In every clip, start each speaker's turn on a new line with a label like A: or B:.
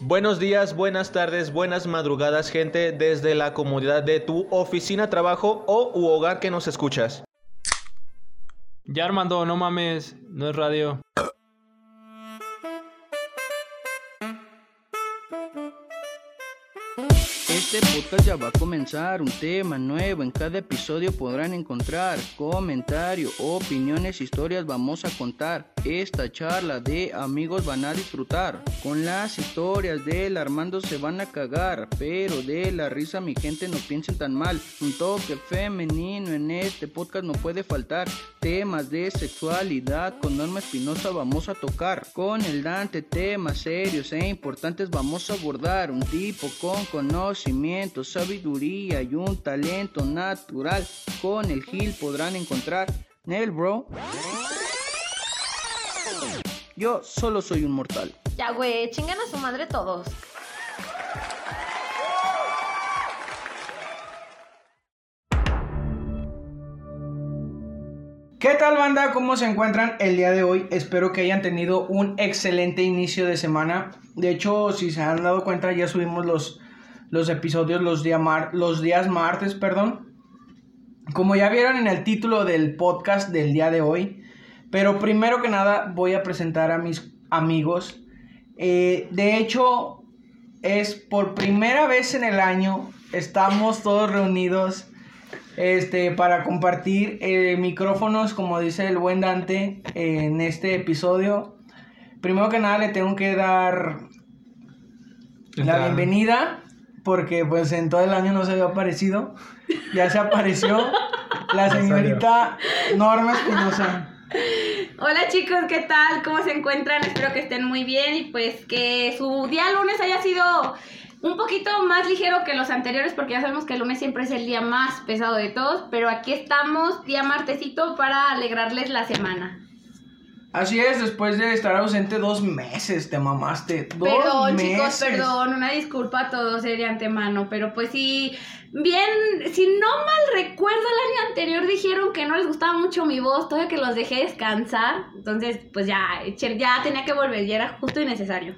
A: Buenos días, buenas tardes, buenas madrugadas, gente, desde la comodidad de tu oficina, trabajo o u hogar que nos escuchas.
B: Ya Armando, no mames, no es radio.
C: Este podcast ya va a comenzar, un tema nuevo, en cada episodio podrán encontrar comentario, opiniones, historias vamos a contar. Esta charla de amigos van a disfrutar, con las historias del Armando se van a cagar, pero de la risa mi gente no piensen tan mal, un toque femenino en este podcast no puede faltar, temas de sexualidad con Norma Espinosa vamos a tocar, con el Dante temas serios e importantes vamos a abordar, un tipo con conocimiento, sabiduría y un talento natural. Con el Gil podrán encontrar. Nel Bro. Yo solo soy un mortal.
D: Ya, güey, chingan a su madre todos.
E: ¿Qué tal banda? ¿Cómo se encuentran el día de hoy? Espero que hayan tenido un excelente inicio de semana. De hecho, si se han dado cuenta, ya subimos los, los episodios los, los días martes, perdón. Como ya vieron en el título del podcast del día de hoy. Pero primero que nada voy a presentar a mis amigos. Eh, de hecho, es por primera vez en el año. Estamos todos reunidos este, para compartir eh, micrófonos, como dice el buen Dante, en este episodio. Primero que nada le tengo que dar la bienvenida, porque pues en todo el año no se había aparecido. Ya se apareció la señorita Norma Espinosa.
D: Hola chicos, ¿qué tal? ¿Cómo se encuentran? Espero que estén muy bien y pues que su día lunes haya sido un poquito más ligero que los anteriores porque ya sabemos que el lunes siempre es el día más pesado de todos, pero aquí estamos día martesito para alegrarles la semana.
E: Así es, después de estar ausente dos meses, te mamaste. Dos
D: perdón,
E: meses.
D: chicos, perdón, una disculpa a todos de antemano, pero pues sí, bien, si no mal recuerdo, el año anterior dijeron que no les gustaba mucho mi voz, todavía que los dejé descansar, entonces pues ya, ya tenía que volver, ya era justo y necesario.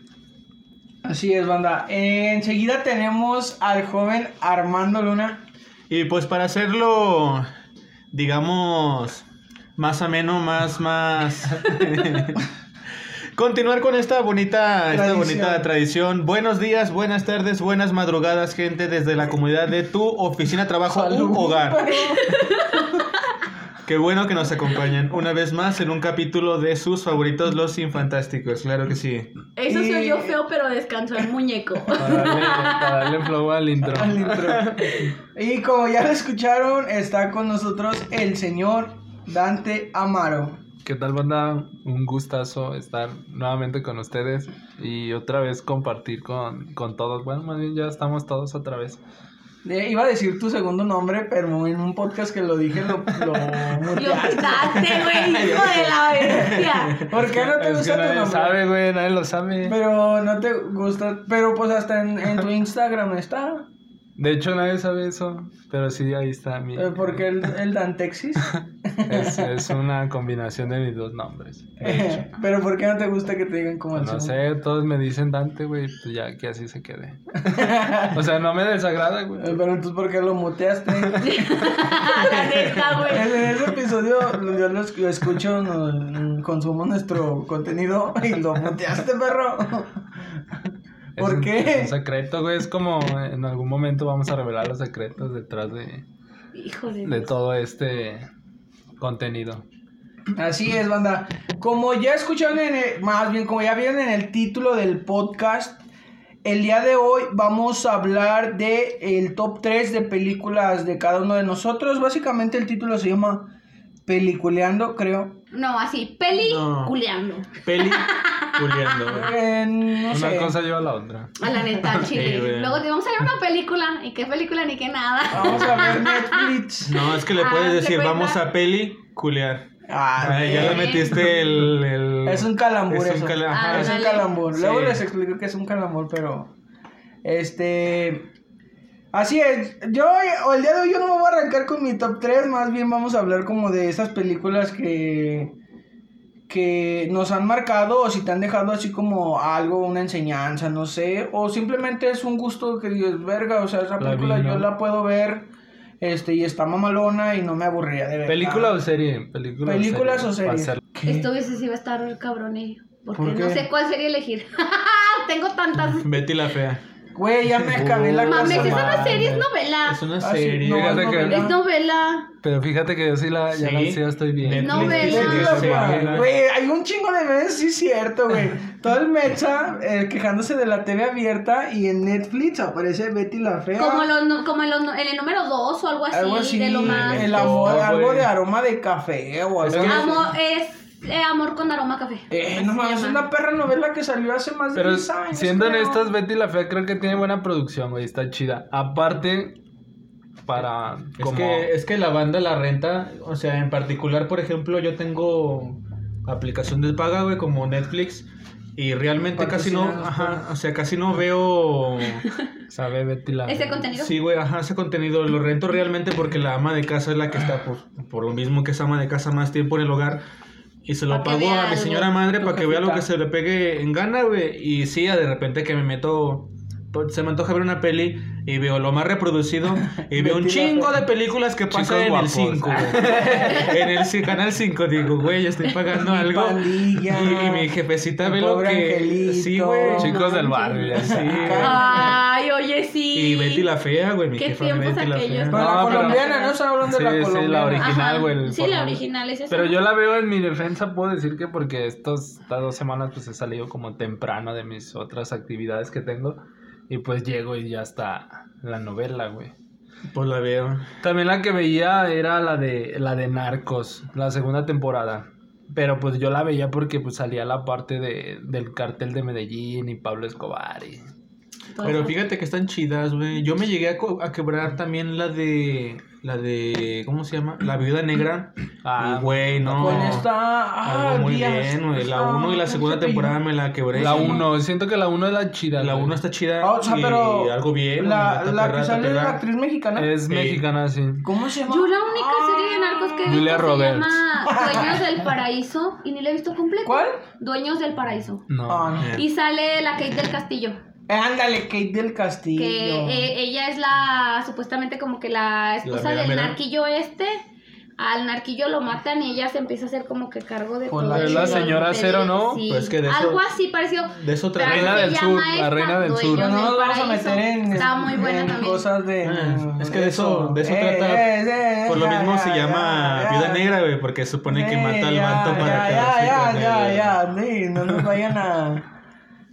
E: Así es, banda. enseguida tenemos al joven Armando Luna.
A: Y pues para hacerlo, digamos, más ameno, más, más... Continuar con esta bonita, esta bonita tradición. Buenos días, buenas tardes, buenas madrugadas, gente, desde la comunidad de tu oficina, trabajo, un hogar. Qué bueno que nos acompañan una vez más en un capítulo de sus favoritos, los infantásticos, claro que sí.
D: Eso soy yo feo, pero descansó el muñeco.
B: Para darle, flow al intro.
E: Al intro. y como ya lo escucharon, está con nosotros el señor Dante Amaro.
B: ¿Qué tal, banda? Un gustazo estar nuevamente con ustedes y otra vez compartir con, con todos. Bueno, más bien ya estamos todos otra vez.
E: Iba a decir tu segundo nombre, pero en un podcast que lo dije lo, lo
D: muteaste. güey, hijo de la bestia.
E: ¿Por qué no te
B: es
E: gusta
B: que nadie
E: tu nombre?
B: sabe, güey, nadie lo sabe.
E: Pero no te gusta, pero pues hasta en, en tu Instagram está.
B: De hecho, nadie sabe eso, pero sí, ahí está mi...
E: Eh, Porque el, el Dantexis.
B: es, es una combinación de mis dos nombres. hecho.
E: pero ¿por qué no te gusta que te digan como el
B: No
E: segundo?
B: sé, todos me dicen Dante, güey, pues ya que así se quede. o sea, no me desagrada, güey.
E: Eh, Pero entonces, ¿por qué lo muteaste?
D: La neta, güey.
E: En ese episodio yo lo, esc- lo escucho, consumo nuestro contenido y lo muteaste, perro. ¿Por
B: un-
E: qué?
B: Es un secreto, güey. Es como en algún momento vamos a revelar los secretos detrás de,
D: Hijo de
B: de todo este contenido.
E: Así es, banda. Como ya escucharon, en el- más bien como ya vieron en el título del podcast, el día de hoy vamos a hablar de el top 3 de películas de cada uno de nosotros. Básicamente el título se llama Peliculeando, creo.
D: No, así, peli
A: No.
D: culeando.
A: Peli culiando, güey.
E: Eh, no
B: Una
E: sé.
B: cosa lleva a la otra.
D: A la neta,
A: Sí,
D: chile. Luego te vamos a ver una película. ¿Y qué película ni qué nada?
E: Vamos a ver Netflix.
A: No, es que le
D: Ah,
A: puedes
D: ¿se
A: decir, vamos a peli culear.
E: Ah,
A: Ay, ya le metiste el, el-
E: Es un calambur
A: Es un
E: eso.
A: cala-
D: Ah.
E: Es un calambur. Luego
A: Sí.
E: les explico que es un calambur, pero. Este. Así es. Yo, o el día de hoy, yo no me voy a arrancar con mi top 3. Más bien vamos a hablar como de esas películas que. que nos han marcado o si te han dejado así como algo, una enseñanza, no sé, o simplemente es un gusto que dices, verga, o sea, esa
B: La
E: película
B: vi, ¿no?
E: yo la puedo ver este y está mamalona y no me aburriría de ver.
B: ¿Película o serie? Película
E: ¿Películas o serie?
B: hacer-
D: Esto hubiese sí va a estar cabronillo. Porque
E: ¿Por
D: no sé cuál serie elegir. Tengo tantas.
A: Betty la fea.
E: Güey, ya me acabé la
D: Mames,
E: casa.
D: es una serie, es novela.
A: Es una
E: Ah, sí,
A: serie.
E: no, es
B: que-
E: novela.
D: Es novela.
B: Pero fíjate que yo sí la, ya
A: Sí.
B: la estoy
D: Novela.
E: Betty
A: es
E: la
A: serie.
E: fea. Güey, hay un chingo de veces, sí es cierto, güey. Todo el mecha eh, quejándose de la TV abierta y en Netflix aparece Betty la fea.
D: Como, los, no- como no- en el número 2 o algo así.
E: algo así,
D: de lo más.
E: el amor,
A: No,
E: algo de aroma de café o algo
A: Es que-
E: así.
D: Amor, es eh, amor con aroma a café.
E: Eh, no mames, es una perra novela que salió hace más de
B: Pero
E: 10 años.
B: siendo
E: creo.
B: honestos, Betty la Fea creo que tiene buena producción, güey. Está chida. Aparte, para.
A: Es
B: como-
A: que, es que la banda la renta, o sea, en particular, por ejemplo, yo tengo aplicación de paga, güey, como Netflix, y realmente casi no, ajá, o sea, casi no veo,
B: Sabe Betty la
D: Ese contenido.
A: sí, güey, ajá, ese contenido lo rento realmente porque la ama de casa es la que está, por, por lo mismo que es ama de casa más tiempo en el hogar, y se lo pago a mi señora madre para que vea lo que se le pegue en gana, güey, y sí, de repente que me meto... pues, Se me antoja ver una peli y veo lo más reproducido y veo un
E: la
A: chingo
E: Fea.
A: de películas que pasan en el 5. en el canal 5 digo, güey, estoy pagando
E: Mi
A: algo.
E: pandilla,
A: y, y mi jefecita
E: mi
A: ve lo que
E: angelito.
A: Sí, güey.
B: Chicos del barrio,
A: Sí.
D: Ay, oye, sí.
A: Y Betty la fea, güey, mi
D: Qué
A: jefa
D: tiempos
A: Betty la
D: aquellos.
A: fea.
E: Pero la
B: No, pero-
E: colombiana, no se hablando de
B: Sí,
E: la
B: sí,
E: colombiana.
B: la original. Güey,
D: Sí, la original es esa.
B: Pero yo la veo en mi defensa, puedo decir que porque estos, estas dos semanas pues he salido como temprano de mis otras actividades que tengo y pues llego y ya está la novela, güey.
A: Pues la veo.
B: También la que veía era la de la de Narcos, la segunda temporada. Pero pues yo la veía porque pues salía la parte de, del cartel de Medellín y Pablo Escobar y...
D: Todo
A: Pero fíjate que están chidas, güey. Yo me llegué a, quebrar también la de. La de. ¿Cómo se llama? La viuda negra.
B: Ah,
A: güey, no.
E: Con esta. Ah,
A: muy
E: días,
A: bien, güey. La
E: esta-
A: 1 y la
E: ¿cómo
A: segunda temporada me la quebré.
B: La
A: Sí.
B: 1, siento que la 1 es la chida.
A: La
B: güey.
A: 1 está chida.
E: Ah, o sea,
A: y
E: pero.
A: algo bien.
E: La,
A: está
E: la
A: perra,
E: que sale de la actriz mexicana.
B: Es
A: Sí.
B: mexicana, sí.
E: ¿Cómo se llama?
D: Yo la única serie de narcos que he visto
B: Julia
D: se
B: Roberts.
D: llama Dueños del Paraíso y ni la he visto completa.
E: ¿Cuál?
D: Dueños del Paraíso.
B: No.
E: Ah, no.
D: Y sale la Kate del Castillo.
E: Eh, Ándale, Kate del Castillo.
D: Que eh, ella es la, supuestamente como que la esposa
A: mera
D: del
A: mera.
D: narquillo este. Al narquillo lo matan y ella se empieza a hacer como que cargo de
E: Con
D: todo.
E: la- la
B: señora
D: de-
B: Cero, ¿no?
D: sí.
A: Pues que de eso-
D: Algo así parecido.
A: De eso trata.
B: Reina del Sur, la Reina del Sur.
D: Dueños
E: No nos
D: del
E: vamos a
D: Paraíso.
E: meter en,
D: Está muy buena
E: en
D: también.
E: cosas de.
A: Ah, es que de eso- de eso trata.
E: eh, eh,
A: Por lo
E: ya,
A: mismo
E: ya,
A: se
E: ya,
A: llama
E: ya.
A: Viuda Negra, güey, porque supone que
E: Eh,
A: mata al
E: ya,
A: manto para
E: ya,
A: quedarse
E: ya, ya, ya, sí, no nos vayan a.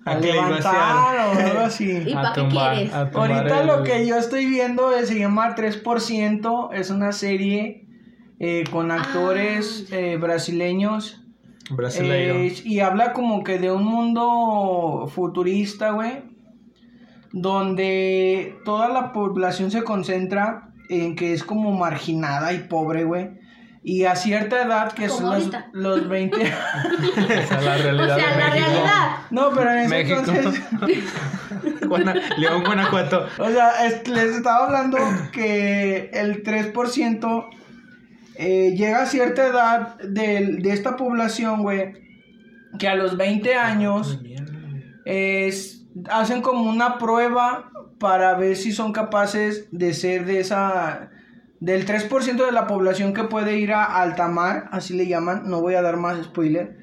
E: A,
A: A
E: levantar o algo así.
D: ¿Y
B: A
D: pa' qué quieres?
E: Ahorita
B: el-
E: lo que yo estoy viendo se llama 3%. Es una serie eh, con actores
D: Ah,
E: eh, brasileños. Eh, y habla como que de un mundo futurista, güey. Donde toda la población se concentra en que es como marginada y pobre, güey. Y a cierta edad, que son
D: Como
E: los, los 20...
B: Esa es la
D: O
B: realidad
D: sea,
B: de
D: la
B: México.
D: realidad.
E: no, pero en ese
B: México.
E: entonces...
A: Guana- León, Guanajuato.
E: O sea, es- les estaba hablando que el 3% eh, llega a cierta edad de, de esta población, güey, que a los 20 años es, hacen como una prueba para ver si son capaces de ser de esa... Del 3% de la población que puede ir a altamar, así le llaman, no voy a dar más spoiler,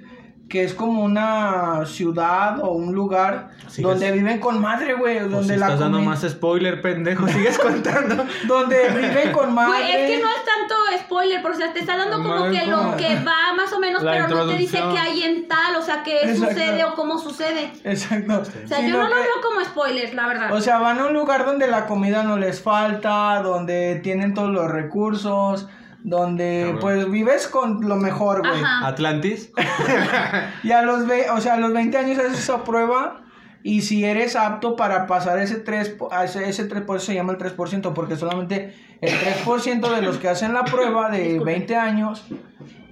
E: que es como una ciudad o un lugar
A: Sigues-
E: donde viven con madre, güey,
A: Pues
E: donde
A: si
E: la
A: estás dando más spoiler, pendejo, sigues contando.
E: donde viven con madre.
D: Güey, es que no es tanto spoiler, porque o sea, te está dando como que lo que va más o menos,
B: La
D: pero no te dice qué hay en tal, o sea, qué
E: Exacto.
D: sucede o cómo sucede.
E: Exacto.
D: O sea,
E: Sino
D: yo no lo
E: que-
D: veo como spoilers, la verdad.
E: O sea, van a un lugar donde la comida no les falta, donde tienen todos los recursos, donde
A: Cabrón.
E: pues vives con lo mejor, güey.
A: Atlantis.
E: Y a los, ve- o sea, a los 20 años haces esa prueba y si eres apto para pasar ese 3, po- a ese, ese 3 por eso se llama el 3%, porque solamente el 3% de los que hacen la prueba de
D: Disculpe.
E: 20 años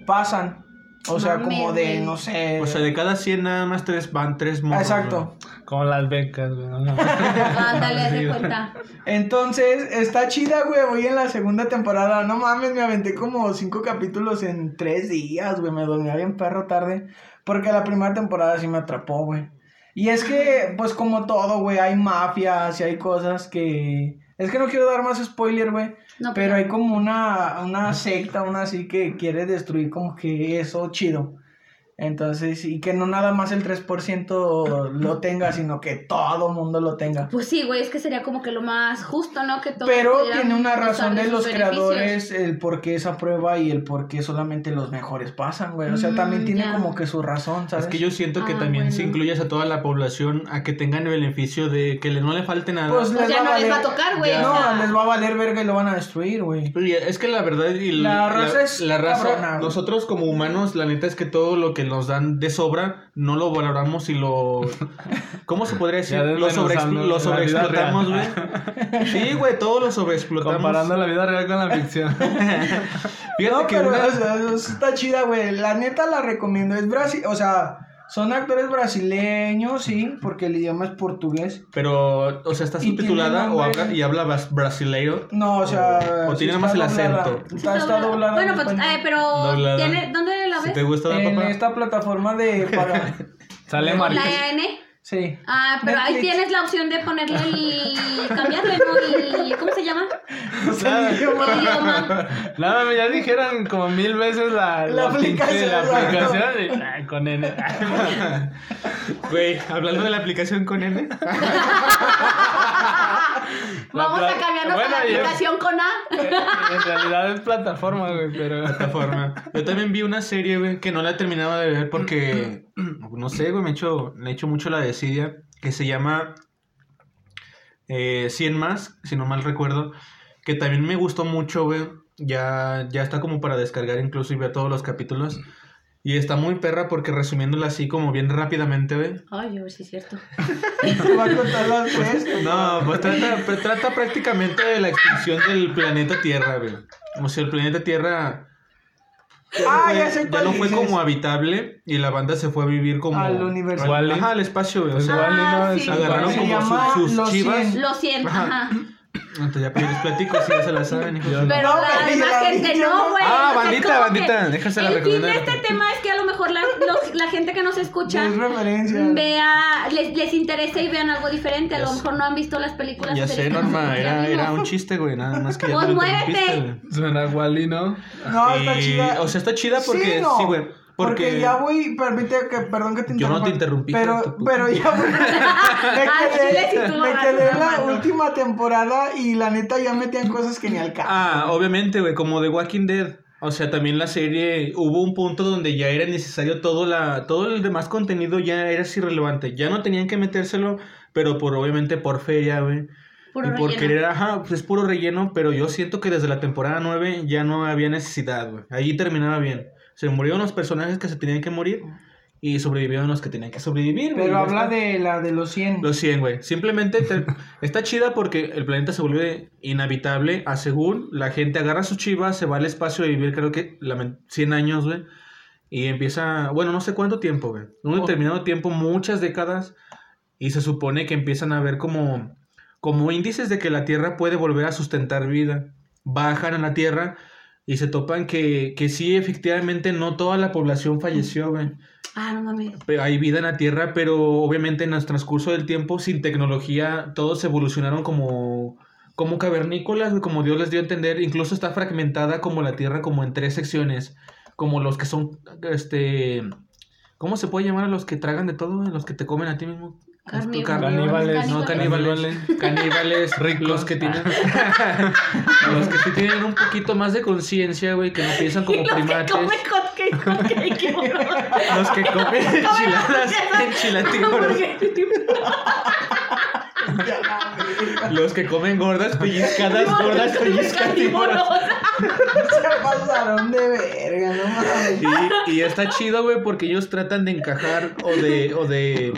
E: pasan. O sea, como de, no sé.
A: O sea, de cada 100 nada más tres van tres morros.
E: Exacto.
B: Como las becas, güey. ¿no?
D: Ándale, haz de cuenta.
E: Entonces, está chida, güey. Voy en la segunda temporada. No mames, me aventé como cinco capítulos en tres días, güey. Me dormía bien perro tarde. Porque la primera temporada sí me atrapó, güey. Y es que, pues como todo, güey, hay mafias y hay cosas que... Es que no quiero dar más spoiler, güey.
D: No,
E: pero hay como una, una secta, una así que quiere destruir como que eso chido. Entonces, y que no nada más el 3% lo tenga, sino que todo mundo lo tenga.
D: Pues sí, güey, es que sería como que lo más justo, ¿no? Que todos
E: Pero tiene una razón de los
D: beneficios.
E: creadores, el por qué esa prueba y el por qué solamente los mejores pasan, güey. O sea,
D: Mm,
E: también tiene como que su razón, ¿sabes?
A: Es que yo siento que
D: Ah,
A: también si incluyes a toda la población a que tengan el beneficio de que le- no le falte nada.
E: Pues
D: Pues ya no les va a tocar, güey,
E: No,
D: o sea.
E: les va a valer verga y lo van a destruir, güey.
A: Es que la verdad y
E: La raza es
A: la raza,
E: cabrona,
A: nosotros como humanos, la neta es que todo lo que nos dan de sobra no lo valoramos y lo ¿cómo se podría decir? Lo, sobreexplotamos, güey.
B: real.
A: Sí, güey, todo lo sobreexplotamos.
B: Comparando la vida real con la ficción.
A: Fíjate
E: no,
A: que
E: pero
A: una-
E: o sea, eso está chida, güey. La neta la recomiendo. Es Brasil, o sea, son actores brasileños, sí, porque el idioma es portugués.
A: pero o sea, está subtitulada o habla y habla brasileiro.
E: No, o sea.
A: O
E: sí
A: tiene
E: está
A: nomás el acento.
E: Está, está doblada.
D: Bueno,
E: en
D: pues, eh, pero
A: Doblada.
D: ¿tiene, ¿dónde la
A: Si
D: ves?
A: te gusta,
E: en
A: papá.
E: esta plataforma de para.
B: Sale
D: ¿Con
B: Marqués.
D: la N?
E: Sí.
D: Ah, pero ahí tienes la opción de ponerle el... cambiarle, ¿no? El... ¿Cómo se llama?
B: Nada,
D: El idioma.
B: nada, ya dijeron como mil veces la,
E: La aplicación,
B: La aplicación y, ay, con N.
A: Güey, hablando de la aplicación con N.
D: Vamos a cambiarnos
B: Bueno,
D: a la aplicación con A.
B: En realidad es plataforma, güey, pero.
A: plataforma. Yo también vi una serie, güey, que no la he terminado de ver porque, no sé, güey, me he hecho, me he hecho mucho la desidia, que se llama eh, 100 más, si no mal recuerdo, que también me gustó mucho, güey. Ya, ya está como para descargar incluso y ver todos los capítulos. Y está muy perra porque resumiéndola así como bien rápidamente, güey.
D: Ay, a ver si es cierto.
E: Te va a contar las tres.
A: No, pues trata, pues trata prácticamente de la extinción del planeta Tierra, güey. O sea, el planeta Tierra
E: Ah,
A: fue-
E: ya sé cuál
A: no fue como habitable y la banda se fue a vivir como
E: Al universo.
A: al- Ajá, al espacio, güey. O
B: Pues
A: sea,
B: igual y no
D: Ah, sí.
A: agarraron como sus
E: Los
A: chivas.
E: 100.
D: Lo siento,
A: Ajá.
D: ajá.
A: Entonces ya pues, les platico si ya se la saben, hijos.
D: Pero
E: No,
D: la demás
E: la
D: gente no, güey.
A: Ah,
D: O sea,
A: bandita, bandita,
D: que
A: déjasela
D: El fin de
A: recomendar.
D: este tema es que a lo mejor la, los- la gente que nos escucha
E: Es
D: vea, les, les interese y vean algo diferente. A lo mejor no han visto las películas.
A: Ya
D: de
A: sé, Norma, era, era un chiste, güey, nada más que ya
D: Pues
A: te lo
D: muévete.
B: Suena Wally, ¿no?
E: No, está chida.
A: O sea, está chida porque,
E: Sí, no.
A: sí, güey.
E: Porque...
A: porque
E: ya voy, permite que, perdón que te
A: Yo no
E: interrumpa.
A: te interrumpí,
E: Pero, pero ya voy. me
D: Ah,
E: quedé, me quedé en la última temporada y la neta ya metían cosas que ni al caso.
A: Ah, obviamente, güey, como The Walking Dead. O sea, también la serie hubo un punto donde ya era necesario todo la todo el demás contenido ya era irrelevante. Ya no tenían que metérselo, pero por obviamente por feria, güey.
D: Puro
A: y por
D: relleno.
A: querer, ajá, pues es puro relleno, pero yo siento que desde la temporada 9 ya no había necesidad, güey. Ahí terminaba bien. Se murieron los personajes que se tenían que morir y sobrevivieron los que tenían que sobrevivir, güey.
E: pero
A: Ya
E: habla de la de los 100.
A: Los 100, güey. Simplemente te- está chida porque el planeta se vuelve inhabitable a según la gente agarra sus chivas, se va al espacio a vivir, creo que lamen- 100 años, güey. Y empieza, bueno, no sé cuánto tiempo, güey. Un
B: Oh.
A: determinado tiempo, muchas décadas. Y se supone que empiezan a ver como, como índices de que la Tierra puede volver a sustentar vida. Bajan a la Tierra y se topan que, que sí, efectivamente, no toda la población falleció, güey.
D: Ah, no mames.
A: Hay vida en la Tierra, pero obviamente en el transcurso del tiempo, sin tecnología, todos evolucionaron como, como cavernícolas, güey, como Dios les dio a entender. Incluso está fragmentada como la Tierra, como en tres secciones, como los que son, este, ¿cómo se puede llamar a los que tragan de todo, güey? Los que te comen a ti mismo.
D: Carnívoros.
B: Caníbales,
A: No, caníbales. Caníbales,
B: Ricos.
A: los que tienen. los que sí tienen un poquito más de conciencia, güey, que no piensan como
D: Y los que
A: primates.
D: comen hot cake, boludo.
A: Los que comen enchiladas, enchilatívoros. Los que comen gordas pellizcadas, gordas pellizcatívoras.
E: Se pasaron de verga, no mames.
A: Y, y está chido, güey, porque ellos tratan de encajar o de, o de,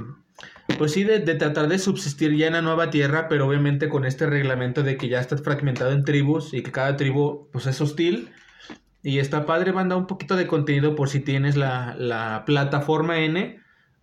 A: pues sí, de, de tratar de subsistir ya en la nueva tierra, pero obviamente con este reglamento de que ya está fragmentado en tribus y que cada tribu, pues es hostil. Y está padre, manda un poquito de contenido por si tienes la, la plataforma N,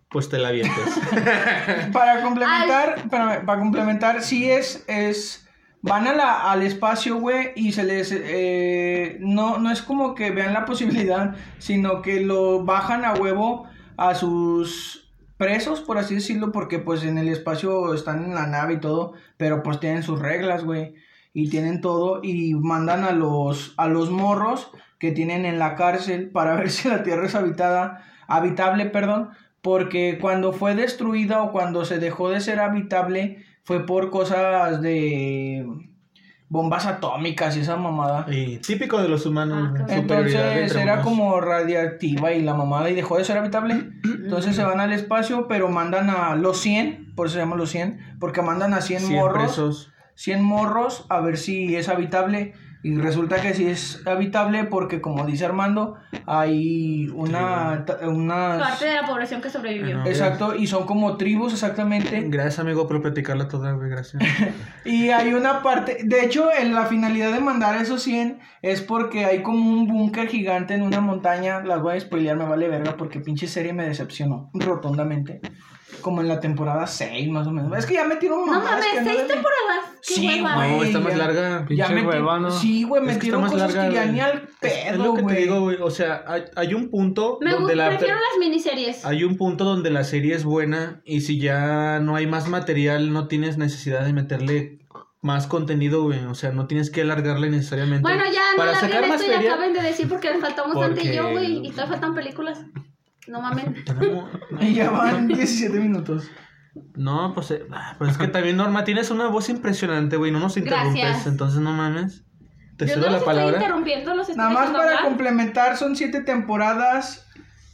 A: pues te la avientes.
E: Para complementar, espérame, para complementar, sí es, es, van a la, al espacio, güey, y se les, eh, no, no es como que vean la posibilidad, sino que lo bajan a huevo a sus presos, por así decirlo, porque pues en el espacio están en la nave y todo, pero pues tienen sus reglas, güey, y tienen todo, y mandan a los, a los morros que tienen en la cárcel para ver si la Tierra es habitada, habitable, perdón, porque cuando fue destruida o cuando se dejó de ser habitable fue por cosas de bombas atómicas y esa mamada.
A: y típico de los humanos.
D: Ah,
E: Entonces era
A: humanos.
E: como radiactiva y la mamada y dejó de ser habitable. Entonces se van al espacio, pero mandan a los 100, por eso se llama los 100, porque mandan a 100,
A: 100
E: morros,
A: presos.
E: 100 morros a ver si es habitable. Y resulta que sí es habitable porque, como dice Armando, hay una... unas-
D: Parte de la población que sobrevivió.
E: Exacto, y son como tribus exactamente.
A: Gracias, amigo, por platicarla toda, gracias.
E: Y hay una parte, de hecho, en la finalidad de mandar a esos 100 es porque hay como un búnker gigante en una montaña. Las voy a spoilear, me vale verga porque pinche serie me decepcionó rotundamente. Como en la temporada 6 más o menos. Es que ya metieron
D: No
E: mamadas
D: mames,
E: que no
D: seis
E: deben-
D: temporadas. Qué
E: Sí, güey.
A: No, está más
E: ya-
A: larga.
B: Pinche
E: meti-
B: ¿no?
E: Sí, güey,
A: Es que
E: metieron
A: está más
E: cosas
A: larga,
E: que ya
A: güey.
E: ni al
A: Es, es
E: pedo,
A: lo que te
E: güey.
A: digo, güey. O sea, hay, hay un punto
D: Me
A: donde
D: gusta,
A: la...
D: prefiero las miniseries.
A: Hay un punto donde la serie es buena y si ya no hay más material, no tienes necesidad de meterle más contenido, güey. O sea, no tienes que alargarle necesariamente.
D: Bueno, ya no
A: Para
D: la
A: sacar más
D: esto
A: feria.
D: acaben de decir porque le faltamos
A: Porque-
D: bastante yo, güey. Y todavía faltan películas. No mames.
A: Tenemos-
E: ya van 17 minutos.
A: No, pues, eh, pues es que también, Norma, tienes una voz impresionante, güey. No nos interrumpes,
D: Gracias.
A: entonces no mames. Te
D: Yo
A: cedo
D: no los
A: la
D: estoy
A: palabra.
D: interrumpiendo, los estoy
E: Nada más para
D: hablar.
E: complementar, son 7 temporadas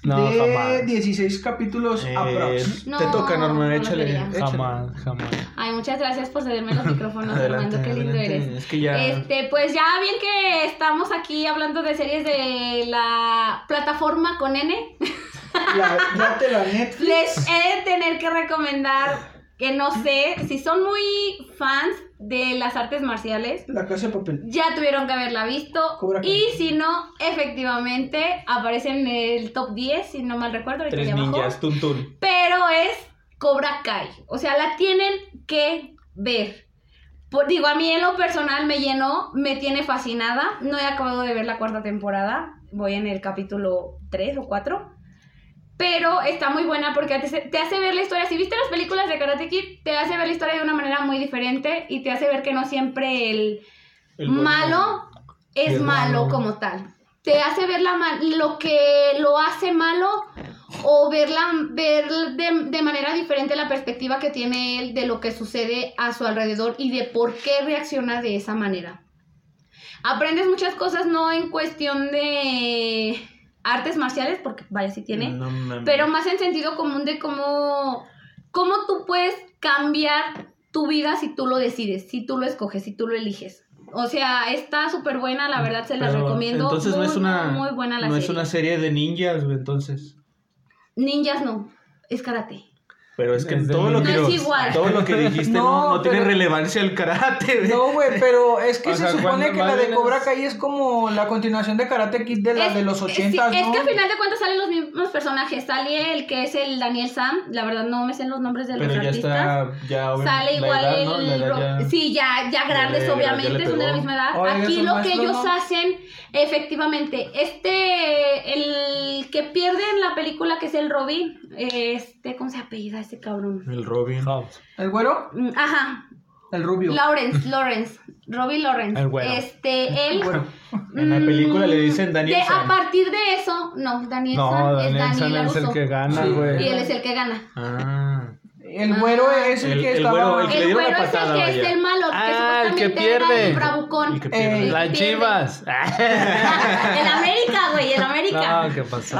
B: No,
E: de
B: jamás.
E: 16 capítulos
A: Eh,
E: aprox.
A: te
D: No,
A: toca, Norma,
D: no
A: échale.
B: Jamás, jamás.
D: Ay, muchas gracias por cederme los micrófonos,
A: Adelante,
D: Armando. Qué lindo
A: adelante.
D: eres.
A: Es que ya.
D: Este, pues ya bien que estamos aquí hablando de series de la plataforma con N,
E: La, ya te la Netflix.
D: les he de tener que recomendar que no sé si son muy fans de las artes marciales.
E: La casa de papel.
D: Ya tuvieron que haberla visto. Y si no, efectivamente aparece en el top 10, si no mal recuerdo.
A: Tres
D: ya bajó.
A: ninjas, tun tun.
D: Pero es Cobra Kai. O sea, la tienen que ver. Por- digo, a mí en lo personal me llenó, me tiene fascinada. No he acabado de ver la cuarta temporada. Voy en el capítulo 3 o 4. Pero está muy buena porque te, hace ver la historia. Si viste las películas de Karate Kid, te hace ver la historia de una manera muy diferente y te hace ver que no siempre el,
A: El bueno.
D: malo es
A: el
D: malo
A: malo.
D: como tal. Te hace ver la ma- lo que lo hace malo o verla, ver de, de manera diferente la perspectiva que tiene él de lo que sucede a su alrededor y de por qué reacciona de esa manera. Aprendes muchas cosas, no en cuestión de artes marciales, porque vaya, si tiene,
A: No
D: pero más en sentido común de cómo, cómo tú puedes cambiar tu vida si tú lo decides, si tú lo escoges, si tú lo eliges. O sea, está súper buena, la verdad se las recomiendo.
A: Entonces no
D: Muy,
A: es una.
D: muy, buena la
A: no
D: serie.
A: es una serie de ninjas, entonces.
D: Ninjas no, es karate.
A: Pero es que todo lo que,
D: ninjas. No es igual.
A: todo lo que dijiste no,
E: No,
A: no tiene relevancia el karate.
E: No, güey, pero es que
B: O
E: se
B: sea,
E: supone que la de Cobra
B: es-
E: Kai es como la continuación de Karate Kid de la
D: Es-
E: de los
D: es-
E: 80,
D: sí, Es que al final de cuentas salen los mismos personajes. Sale el que es el Daniel Sam. La verdad no me sé los nombres de
A: Pero
D: los
A: ya
D: artistas.
A: está. Ya, obvio,
D: Sale igual
A: edad,
D: el... Sí, ya, ya grandes, obviamente, son de la misma edad. Aquí lo que ellos
E: ¿no?
D: hacen, efectivamente, este, el que pierde en la película, que es el Robin, este, ¿cómo se apellida ese cabrón?
A: El Robin.
B: House.
E: ¿El güero?
D: Mm, Ajá,
E: El rubio.
D: Lawrence, Lawrence, Robin Lawrence.
B: El güero.
D: Este, él...
E: El güero.
A: En la película le dicen
D: Mm,
A: Daniel
D: de-
A: San.
D: A partir de eso, no, Daniel
B: No,
D: San es
B: Daniel San es el que gana,
E: Sí.
B: güey.
D: Y él es el que gana.
A: Ah.
E: El güero
D: Ah.
E: es el,
A: El-
E: que
A: el
E: estaba...
A: güero, el que le
D: güero
A: la
D: es el
A: patada,
D: que es
A: vaya.
D: el malo, que
B: Ah, el que pierde.
D: el bravucón.
A: El que
E: Eh,
A: pierde.
B: Las
D: pierde.
B: chivas.
D: el América, güey, el América.
B: No, ¿qué pasó?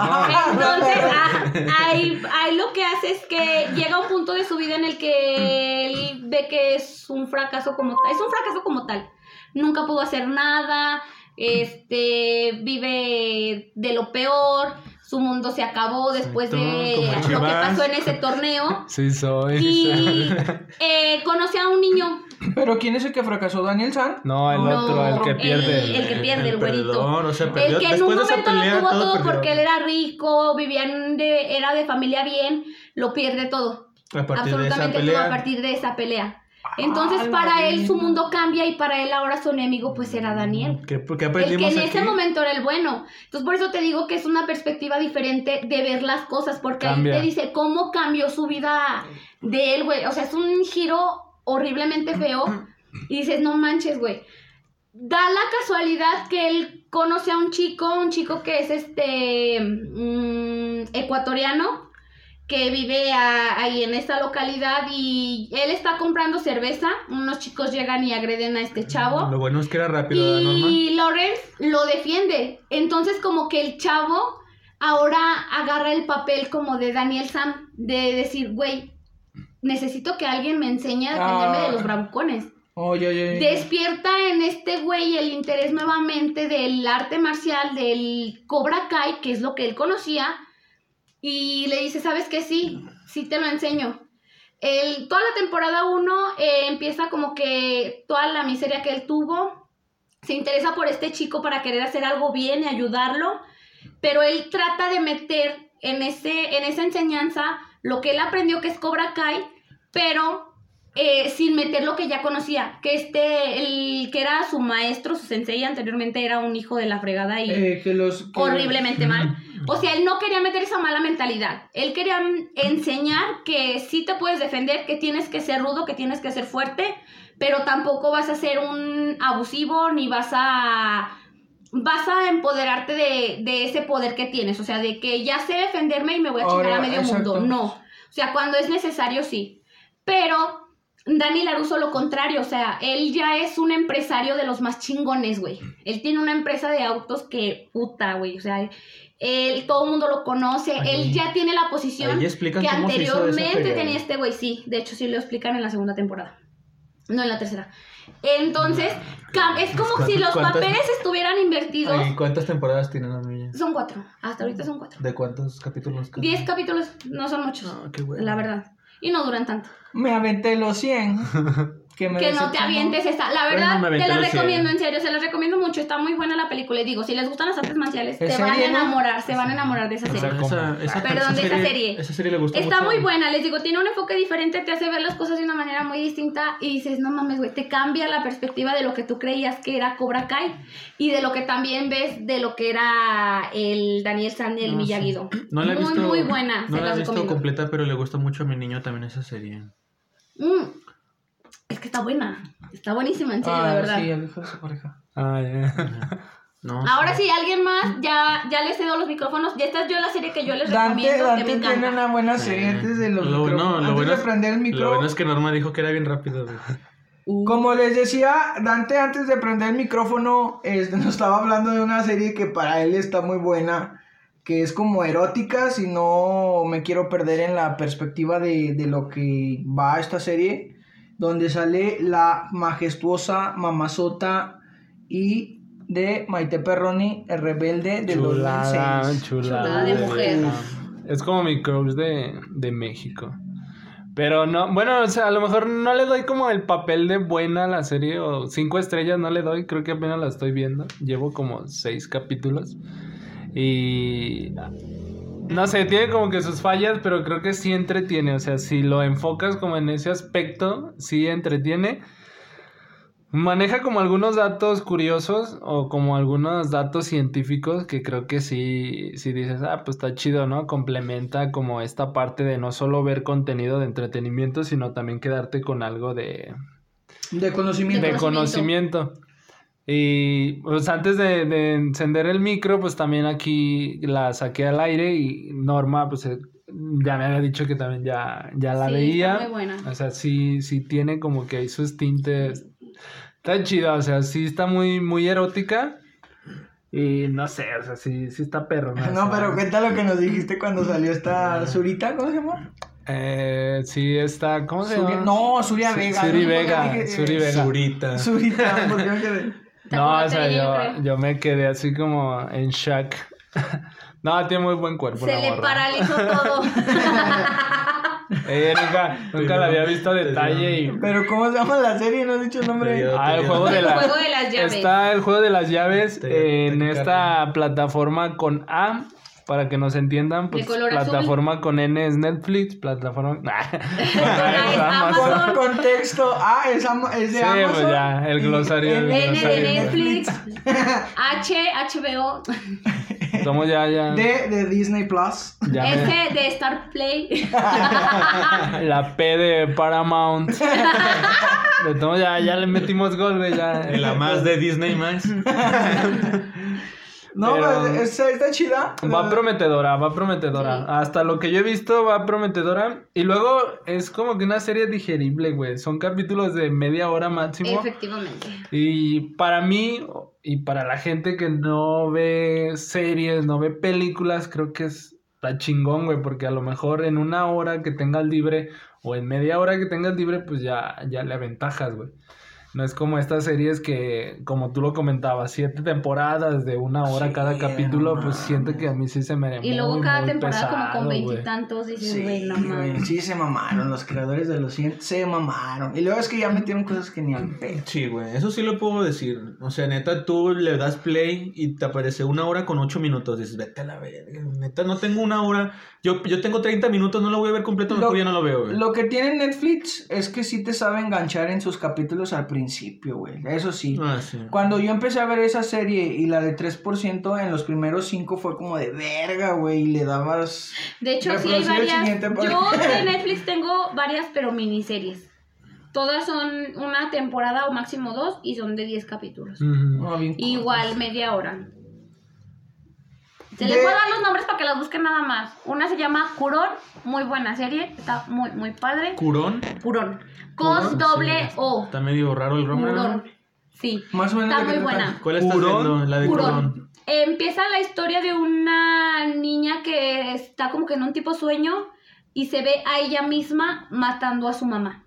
D: Entonces, ah, ahí, ahí lo que hace es que llega un punto de su vida en el que él ve que es un fracaso como tal. Es un fracaso como tal. Nunca pudo hacer nada. Este vive de lo peor. Su mundo se acabó después de
A: Exacto,
D: lo que pasó en ese torneo.
B: Sí, soy.
D: Y eh, conoce a un niño.
E: Pero ¿quién es el que fracasó? ¿Daniel San?
B: No, el
D: No,
B: otro, el que
D: el-
B: pierde.
D: el que pierde, el güerito.
A: perdedor, o sea, perdió,
D: El que en un momento
A: pelea
D: lo tuvo todo, porque él era rico, vivía en de, era de familia bien, lo pierde todo.
A: a partir de esa
D: Absolutamente todo
A: pelea.
D: a partir de esa pelea. Entonces, para él su mundo cambia y para él ahora su enemigo pues era Daniel.
A: ¿Qué, qué
D: El que
A: aprendimos
D: en
A: aquí?
D: ese momento era el bueno. Entonces, por eso te digo que es una perspectiva diferente de ver las cosas, porque
B: Cambia.
D: ahí te dice cómo cambió su vida de él, güey. O sea, es un giro horriblemente feo. Y dices, no manches, güey. Da la casualidad que él conoce a un chico, un chico que es este mm, ecuatoriano, que vive a- ahí en esta localidad y él está comprando cerveza. Unos chicos llegan y agreden a este chavo.
A: Lo bueno es que era rápido.
D: Y Lawrence lo defiende. Entonces como que el chavo ahora agarra el papel como de Daniel Sam, de decir, güey, necesito que alguien me enseñe a defenderme
E: Ah.
D: de los bravucones.
E: Oye, oye. oye.
D: Despierta en este güey el interés nuevamente del arte marcial, del Cobra Kai, que es lo que él conocía, y le dice, ¿sabes qué? Sí, sí te lo enseño. El, toda la temporada 1 empieza como que toda la miseria que él tuvo, se interesa por este chico para querer hacer algo bien y ayudarlo, pero él trata de meter en, ese, en esa enseñanza lo que él aprendió que es Cobra Kai, pero eh, sin meter lo que ya conocía, que este, el que era su maestro, su sensei anteriormente era un hijo de la fregada y
E: Eh, que los... que-
D: horriblemente mal. O sea, él no quería meter esa mala mentalidad. Él quería enseñar que sí te puedes defender, que tienes que ser rudo, que tienes que ser fuerte, pero tampoco vas a ser un abusivo ni vas a vas a empoderarte de, de ese poder que tienes, o sea, de que ya sé defenderme y me voy a chingar a medio
E: exacto.
D: mundo. No. O sea, cuando es necesario, sí. Pero Dani Laruso lo contrario, o sea, él ya es un empresario de los más chingones, güey. Él tiene una empresa de autos que puta, güey, o sea, él todo el mundo lo conoce,
A: Ahí-
D: él ya tiene la posición que anteriormente tenía este güey, sí, de hecho sí lo explican en la segunda temporada. No en la tercera. Entonces, es como si los
A: ¿Cuántas-
D: papeles estuvieran invertidos.
A: Ay, ¿Cuántas temporadas tiene la niña?
D: Son cuatro, hasta ahorita son cuatro.
A: ¿De cuántos capítulos? cada?
D: Diez capítulos no son muchos,
A: Ah, qué bueno.
D: la verdad. Y no duran tanto.
E: Me aventé los 100. Que, me
D: que no te avientes esta. La verdad, te la recomiendo, en serio, se las recomiendo mucho. Está muy buena la película. Y digo, si les gustan las artes marciales,
E: ¿Es
D: se van a
E: no?
D: enamorar, se van a enamorar de esa
A: O
D: serie.
A: esa, esa,
D: Perdón, de esa serie.
A: Esa serie le gusta
D: Está
A: mucho.
D: muy buena, les digo, tiene un enfoque diferente, te hace ver las cosas de una manera muy distinta y dices, no mames, güey, te cambia la perspectiva de lo que tú creías que era Cobra Kai y de lo que también ves de lo que era el Daniel San y el
A: No. No la he
D: muy,
A: visto,
D: muy buena,
A: No
D: se
A: la
D: las
A: he visto
D: recomiendo.
A: completa, pero le gusta mucho a mi niño también esa serie.
D: Mm, Es que está buena, está buenísima, en serio,
E: Ah,
D: de verdad.
E: sí, el hijo de su pareja.
B: Ah, ya.
A: No,
D: Ahora sí, alguien más, ya, ya les cedo los micrófonos. Ya esta es yo la serie que yo les
E: Dante,
D: recomiendo,
E: Dante
D: que me
E: tiene
D: encanta.
E: una buena
A: Sí.
E: serie antes de los
A: Lo
E: micrófonos.
A: lo
E: antes
A: bueno
E: de
A: es-
E: prender el
A: Lo
E: micro.
A: bueno es que Norma dijo que era bien rápido.
D: Uh,
E: Como les decía, Dante antes de prender el micrófono este, nos estaba hablando de una serie que para él está muy buena, que es como erótica, si no me quiero perder en la perspectiva de, de lo que va esta serie, donde sale la majestuosa mamazota y de Maite Perroni, el rebelde del
B: Chulada,
E: 2006.
B: chulada.
D: Chulada de mujer.
B: Es como mi crush de, de México. Pero no, bueno, o sea, a lo mejor no le doy como el papel de buena a la serie o cinco estrellas no le doy, creo que apenas la estoy viendo. Llevo como seis capítulos y no sé, tiene como que sus fallas, pero creo que sí entretiene, o sea, si lo enfocas como en ese aspecto, sí entretiene. Maneja como algunos datos curiosos o como algunos datos científicos que creo que sí, sí dices, ah, pues está chido, ¿no? Complementa como esta parte de no solo ver contenido de entretenimiento, sino también quedarte con algo de,
E: De conocimiento.
B: de conocimiento. Y pues antes de, de encender el micro, pues también aquí la saqué al aire y Norma, pues eh, ya me había dicho que también ya, ya la
D: Sí,
B: veía.
D: está muy buena.
B: O sea, sí, sí tiene como que hay sus tintes. Está chida, o sea, sí está muy, muy erótica. Y no sé, o sea, sí, sí está perro.
E: No, pero cuenta lo que nos dijiste cuando salió esta Zurita, ¿cómo se llama?
B: Eh, sí está, ¿cómo se llama?
E: no, Suria
B: Su-
E: Vega.
B: Suri
E: no por qué
B: Vega,
E: dije, eh,
B: Suri Vega.
A: Zurita.
E: Zurita, porque me quedé.
D: Te
B: No, o sea,
D: yo
B: yo, me quedé así como en shock. No, tiene muy buen cuerpo.
D: Se
B: la
D: le
B: morra.
D: paralizó todo.
B: Nunca, nunca la había visto a detalle y...
E: Pero ¿cómo se llama la serie? No has dicho el nombre.
A: Pero-
B: Ah, el juego de,
D: El
B: la-
D: juego de las llaves.
B: Está el juego de las llaves
A: Te-
B: en
A: te
B: esta plataforma con A. Para que nos entiendan, pues
D: color azul.
B: plataforma con N es Netflix, plataforma... es
D: es
B: Amazon.
D: Amazon.
E: Con contexto. Ah, es, es de
B: Sí,
E: Amazon.
B: pues ya, el
E: Y-
B: glosario.
E: el-
B: el
D: N de
B: glosario.
D: Netflix. H, HBO.
B: Somos ya, ya.
E: De, de Disney Plus.
B: ya me-
D: de Star Play.
B: La P de Paramount. De todo, ya, ya le metimos gol, güey. Ya.
A: En la más de Disney más.
E: No,
B: Pero-
E: pues, está, está chida.
B: Va prometedora, va prometedora.
D: Sí.
B: Hasta lo que yo he visto va prometedora. Y luego es como que una serie digerible, güey. Son capítulos de media hora máximo.
D: Efectivamente.
B: Y para mí y para la gente que no ve series, no ve películas, creo que es la chingón, güey, porque a lo mejor en una hora que tengas libre o en media hora que tengas libre, pues ya, ya le aventajas, güey. No es como estas series que, como tú lo comentabas, siete temporadas de una hora
E: Sí,
B: cada capítulo,
E: no
B: pues siento que a mí sí se me
D: Y luego
B: muy,
D: cada
B: muy
D: temporada como
B: pesado,
D: con
B: güey.
D: veintitantos. Dices,
E: Sí,
D: güey, no
E: güey,
D: mames.
E: sí se mamaron. Los creadores de los 100 se mamaron. Y luego es que ya metieron cosas que ni al pedo.
A: Sí, güey, eso sí lo puedo decir. O sea, neta, tú le das play y te aparece una hora con ocho minutos. Dices, vete a la verga. Neta, no tengo una hora. Yo, yo tengo 30 minutos, no lo voy a ver completo, mejor
E: Lo-
A: ya no lo veo, güey.
E: Lo que tiene Netflix es que sí te sabe enganchar en sus capítulos al principio, güey. Eso sí.
A: Ah, sí.
E: Cuando yo empecé a ver esa serie y la de 3%, en los primeros 5 fue como de verga, güey. Y le dabas.
D: De hecho, sí hay varias. Yo de Netflix tengo varias, pero miniseries. Todas son una temporada o máximo dos y son de 10 capítulos.
E: Bien
D: Igual,
E: cortos.
D: media hora. Se
E: De-
D: les puedo dar los nombres para que las busquen nada más. Una se llama Curón, muy buena serie, está muy, muy padre.
A: Curón.
D: Curón. Con
A: Curón,
D: doble
A: sí.
D: O.
A: Está medio raro el nombre. ¿no?
D: Curón. Sí.
E: Más o menos.
D: Está muy
E: trata.
D: buena.
A: ¿Cuál viendo? La de
D: Curón.
A: Curón.
D: Empieza la historia de una niña que está como que en un tipo sueño y se ve a ella misma matando a su mamá.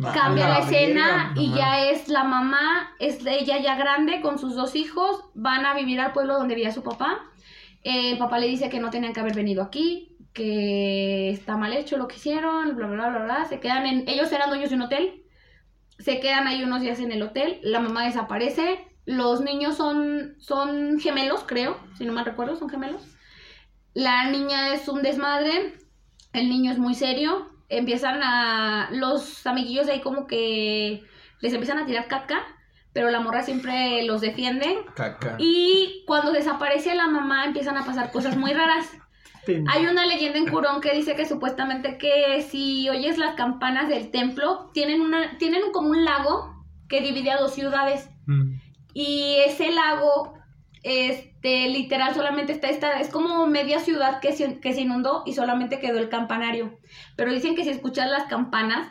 D: Cambia la
E: la
D: escena
E: verga,
D: y ya es la mamá, es ella ya grande con sus dos hijos, van a vivir al pueblo donde vivía su papá. Eh, el papá le dice que no tenían que haber venido aquí, que está mal hecho lo que hicieron, bla, bla, bla, bla. Se quedan en, ellos eran dueños de un hotel, se quedan ahí unos días en el hotel, la mamá desaparece, los niños son, son gemelos, creo, si no mal recuerdo, son gemelos. La niña es un desmadre, el niño es muy serio, empiezan a, los amiguillos de ahí como que les empiezan a tirar caca, pero la morra siempre los defiende.
A: Caca.
D: Y cuando desaparece la mamá empiezan a pasar cosas muy raras. Hay una leyenda en Curón que dice que supuestamente que si oyes las campanas del templo, tienen, una, tienen como un lago que divide a dos ciudades.
B: Mm.
D: Y ese lago, este, literal, solamente está esta, es como media ciudad que se, que se inundó y solamente quedó el campanario. Pero dicen que si escuchas las campanas,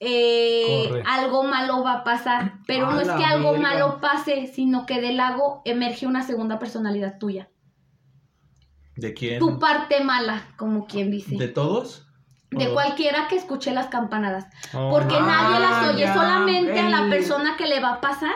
D: eh, algo malo va a pasar. Pero
E: A
D: no es que algo malo pase, sino que del lago emerge una segunda personalidad tuya.
A: ¿De quién?
D: Tu parte mala, como quien dice.
A: ¿De todos?
D: De
A: ¿O-
D: cualquiera que escuche las campanadas.
B: Oh,
D: Porque
E: Ah,
D: nadie las oye,
E: ya,
D: solamente a la persona que le va a pasar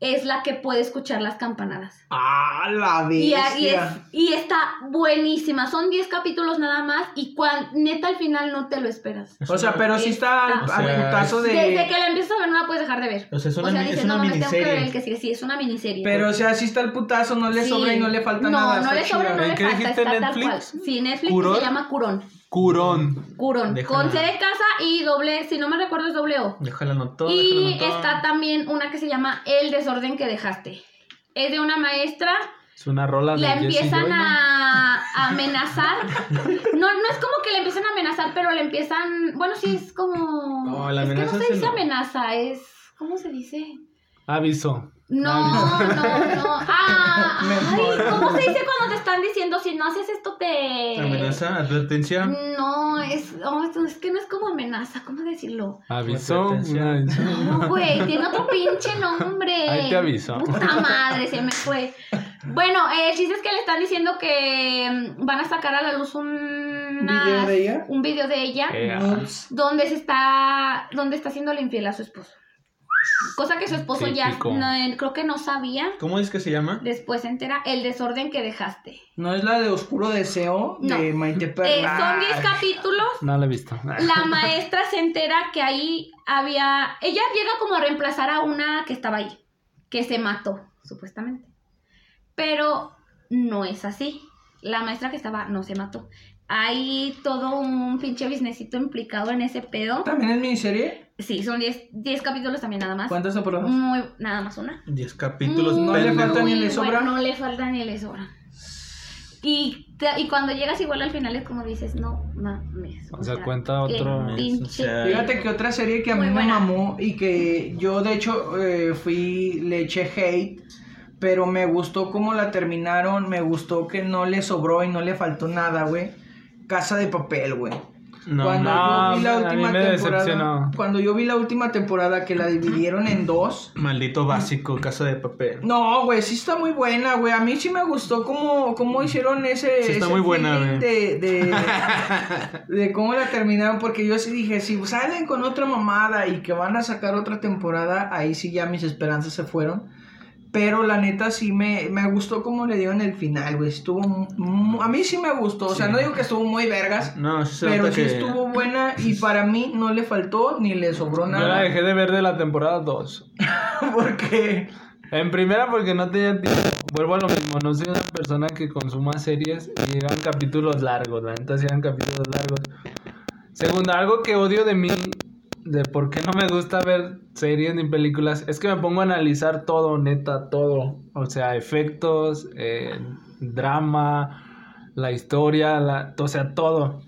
D: es la que puede escuchar las campanadas.
E: ¡Ah, la bestia!
D: y, es- y está buenísima. Son 10 capítulos nada más y cuan, neta al final no te lo esperas.
A: Es
E: O sea, pero sí está al,
A: O
E: al
A: sea,
E: putazo de...
D: Desde que la empiezas a ver no la puedes dejar de ver.
A: O sea, es una, es una
D: no, mames, tengo que ver
A: miniserie.
D: el que sigue. Sí, es una miniserie.
E: Pero, o sea, sí está el putazo, no le
D: Sí.
E: sobra y no le falta
D: no,
E: nada.
D: No,
E: está
D: le sobra, no
B: ¿En
D: le
B: qué
D: falta,
B: dijiste,
D: está tal
B: Netflix?
D: cual. Sí, Netflix
B: ¿Curón?
D: se llama Curón.
B: Curón.
D: Curón.
A: Déjala.
D: Con C de casa y doble, si no me recuerdo es doble O.
A: Déjala anotó,
D: Y
A: déjala
D: está también una que se llama El desorden que dejaste. Es de una maestra,
B: Es una rola de
D: la empiezan
B: Joy, ¿no?
D: a, amenazar. No, no es como que le empiezan a amenazar, pero le empiezan. Bueno, sí, es como.
A: No, la
D: es que no se dice
A: el-
D: amenaza, es. ¿Cómo se dice?
B: Aviso.
D: No, no, no. Ah, ay. ¿cómo se dice cuando te están diciendo si no haces esto te.
A: Amenaza, advertencia.
D: No, es, oh, es que no es como amenaza, ¿cómo decirlo?
B: Aviso.
D: No, güey, tiene otro pinche nombre.
B: Ahí te aviso.
D: Puta madre, se me fue. Bueno, eh, el chiste es que le están diciendo que mm, van a sacar a la luz un
E: ¿Video de ella?
D: un video de ella
B: Eh,
D: donde se está donde está haciendo infiel a su esposo. Cosa que su esposo ya no, eh, creo que no sabía.
A: ¿Cómo es que se llama?
D: Después se entera el desorden que dejaste.
E: ¿No es la de Oscuro Deseo
D: No.
E: de Maite
D: Eh,
E: Perla?
D: son 10 capítulos.
B: No lo he visto.
D: La maestra se entera que ahí había. Ella llega como a reemplazar a una que estaba ahí, que se mató, supuestamente. Pero no es así. La maestra que estaba no se mató. Hay todo un pinche businessito implicado en ese pedo.
E: ¿También es miniserie?
D: Sí, son 10 10 capítulos también nada más.
E: ¿Cuántas temporadas?
D: Muy, nada más una.
A: 10 capítulos.
E: No le falta ni le sobra.
D: bueno, no le falta ni le sobra. Y, te- y cuando llegas igual al final es como dices, no mames.
B: O sea, cuenta otro-
D: pinche
A: O sea,
E: Fíjate que otra serie que a mí me
D: buena.
E: mamó y que yo de hecho eh, fui, le eché hate, pero me gustó cómo la terminaron, me gustó que no le sobró y no le faltó nada, güey. Casa de papel, güey.
A: No,
E: cuando
B: no,
E: yo vi la
B: a mí
E: última
B: me
E: temporada,
B: decepcionó.
E: cuando yo vi la última temporada que la dividieron en dos,
A: Maldito básico, casa de papel.
E: no, güey, sí está muy buena, güey. A mí sí me gustó cómo, cómo hicieron ese.
A: Sí está
E: ese
A: muy buena, güey.
E: de, de, de cómo la terminaron, porque yo sí dije, si salen con otra mamada y que van a sacar otra temporada, ahí sí ya mis esperanzas se fueron. Pero la neta sí me, me gustó cómo le dieron el final, güey. Estuvo. A mí sí me gustó. O sea,
A: Sí.
E: no digo que estuvo muy vergas.
A: No, sí se
E: Pero sí
A: que...
E: estuvo buena y para mí no le faltó ni le sobró
B: Yo la
E: nada.
B: dejé de ver de la temporada 2.
E: Porque.
B: En primera porque no tenía tiempo. Vuelvo a lo mismo, no soy una persona que consuma series y llegan capítulos largos, la neta sí eran capítulos largos. Segunda, algo que odio de mí, de por qué no me gusta ver series ni películas, es que me pongo a analizar todo, neta, todo. O sea, efectos, eh, drama, la historia, la, o sea, todo.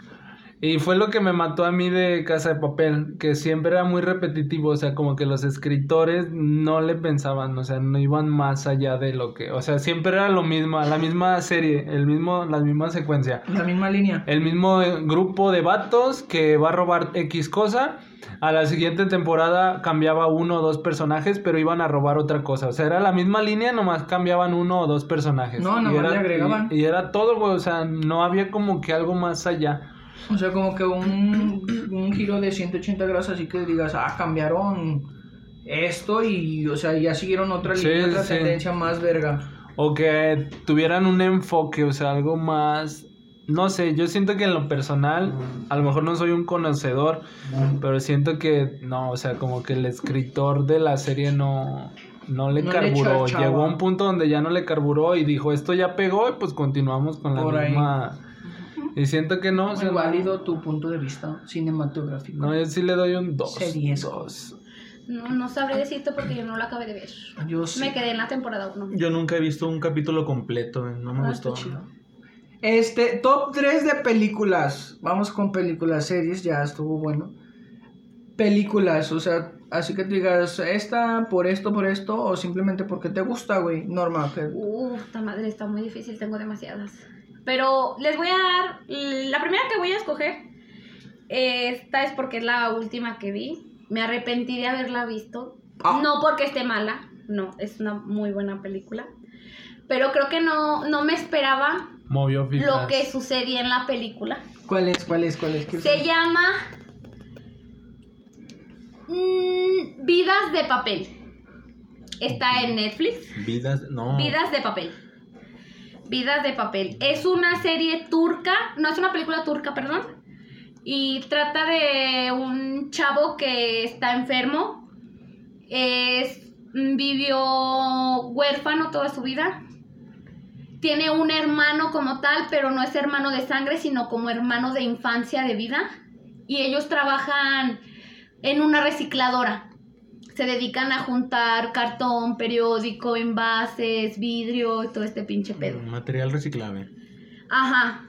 B: Y fue lo que me mató a mí de Casa de Papel, que siempre era muy repetitivo, o sea, como que los escritores no le pensaban, o sea, no iban más allá de lo que, o sea, siempre era lo mismo, la misma serie, el mismo, la misma secuencia.
E: La misma línea.
B: El mismo eh, grupo de vatos que va a robar X cosa. A la siguiente temporada cambiaba uno o dos personajes, pero iban a robar otra cosa. O sea, era la misma línea, nomás cambiaban uno o dos personajes.
E: No,
B: era-
E: le agregaban.
B: Y, y era todo, güey. O sea, no había como que algo más allá.
E: O sea, como que un, un giro de 180 grados, así que digas, ah, cambiaron esto y, o sea, ya siguieron otra
B: Sí,
E: línea, otra
B: sí.
E: tendencia más verga.
B: O que tuvieran un enfoque, o sea, algo más... No sé, yo siento que en lo personal, a lo mejor no soy un conocedor, pero siento que no, o sea, como que el escritor de la serie no, no le
E: No
B: carburó. Llegó a un punto donde ya no le carburó y dijo, esto ya pegó y pues continuamos con la
E: Por ahí.
B: misma... Y siento que no, o
E: Muy
B: sea,
E: válido tu punto de vista cinematográfico.
B: no, yo sí le doy un 2.
E: Seriesco.
D: No, no sabré decirte porque yo no la acabé de ver.
E: Yo sí.
D: Me quedé en la temporada 1.
A: Yo nunca he visto un capítulo completo, güey, no me
E: Ah,
A: gustó.
E: está chido. Este, top 3 de películas. Vamos con películas, series, ya estuvo bueno. Películas, o sea, así que tú digas, esta por esto, por esto, o simplemente porque te gusta, güey. Normal. que-
D: Uf, esta madre está muy difícil, tengo demasiadas. Pero les voy a dar. La primera que voy a escoger. Esta es porque es la última que vi. Me arrepentí de haberla visto.
E: Ah.
D: No porque esté mala. No, es una muy buena película. Pero creo que no, no me esperaba
B: Movió
D: lo que sucedía en la película.
E: ¿Cuál es? ¿Cuál es? ¿Cuál es? ¿Qué
D: Se llama mm, Vidas de papel. Está en Netflix.
A: Vidas, no.
D: Vidas de papel. Vidas de papel. Es una serie turca, no es una película turca, perdón. Y trata de un chavo que está enfermo. Es, vivió huérfano toda su vida. Tiene un hermano como tal, pero no es hermano de sangre, sino como hermano de infancia de vida. Y ellos trabajan en una recicladora. Se dedican a juntar cartón, periódico, envases, vidrio y todo este pinche pedo.
A: Material reciclable.
D: Ajá.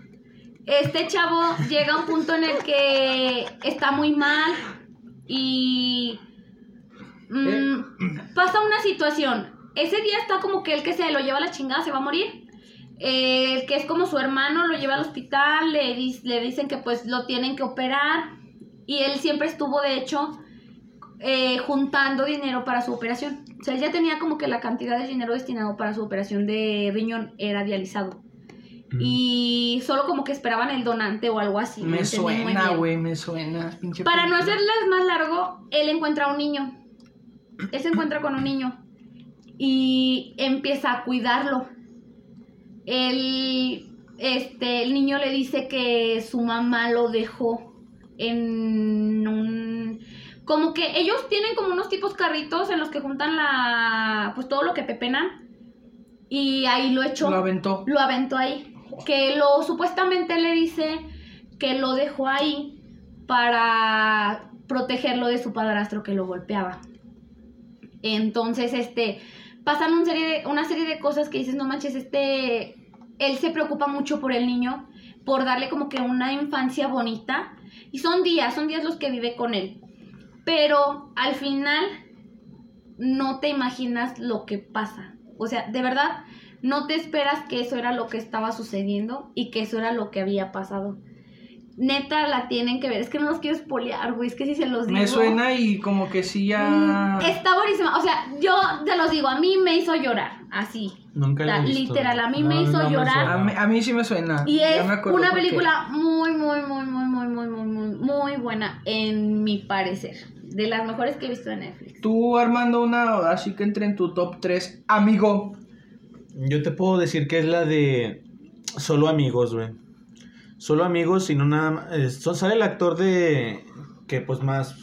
D: Este chavo llega a un punto en el que está muy mal y mm, pasa una situación. Ese día está como que el que se lo lleva a la chingada se va a morir. El que es como su hermano lo lleva al hospital, le, le dicen que pues lo tienen que operar y él siempre estuvo de hecho eh, juntando dinero para su operación. O sea, él ya tenía como que la cantidad de dinero destinado para su operación de riñón era dializado.
B: Mm.
D: Y solo como que esperaban el donante o algo así.
E: Me suena, güey, me suena. pinche
D: Para no hacerles más largo, él encuentra a un niño. él se encuentra con un niño y empieza a cuidarlo. El, este, el niño le dice que su mamá lo dejó en un... Como que ellos tienen como unos tipos carritos en los que juntan la... pues todo lo que pepenan. Y ahí lo echó.
E: Lo aventó.
D: Lo aventó ahí. Que lo supuestamente le dice que lo dejó ahí para protegerlo de su padrastro que lo golpeaba. Entonces, este, pasan un serie de- una serie de cosas que dices, no manches, este, él se preocupa mucho por el niño, por darle como que una infancia bonita. Y son días, son días los que vive con él. Pero al final no te imaginas lo que pasa. O sea, de verdad, no te esperas que eso era lo que estaba sucediendo y que eso era lo que había pasado. Neta, la tienen que ver. Es que no los quiero espolear, güey. Es que si se los digo.
E: Me suena y como que sí ya...
D: Mm, Está buenísima. O sea, yo te los digo, a mí me hizo llorar. Así.
A: Nunca la he visto.
D: literal, a mí
B: No,
D: me hizo
B: no
D: llorar.
E: A mí, a mí sí me suena.
D: Y
E: Ya
D: es una película muy, muy, muy, muy, muy, muy, muy, muy, muy buena, en mi parecer. De las mejores que he visto en Netflix.
E: Tú, Armando, una así que entre en tu top 3. Amigo.
A: Yo te puedo decir que es la de Solo Amigos, güey. Solo Amigos, sino nada más. eh, son- sale el actor de. que pues más.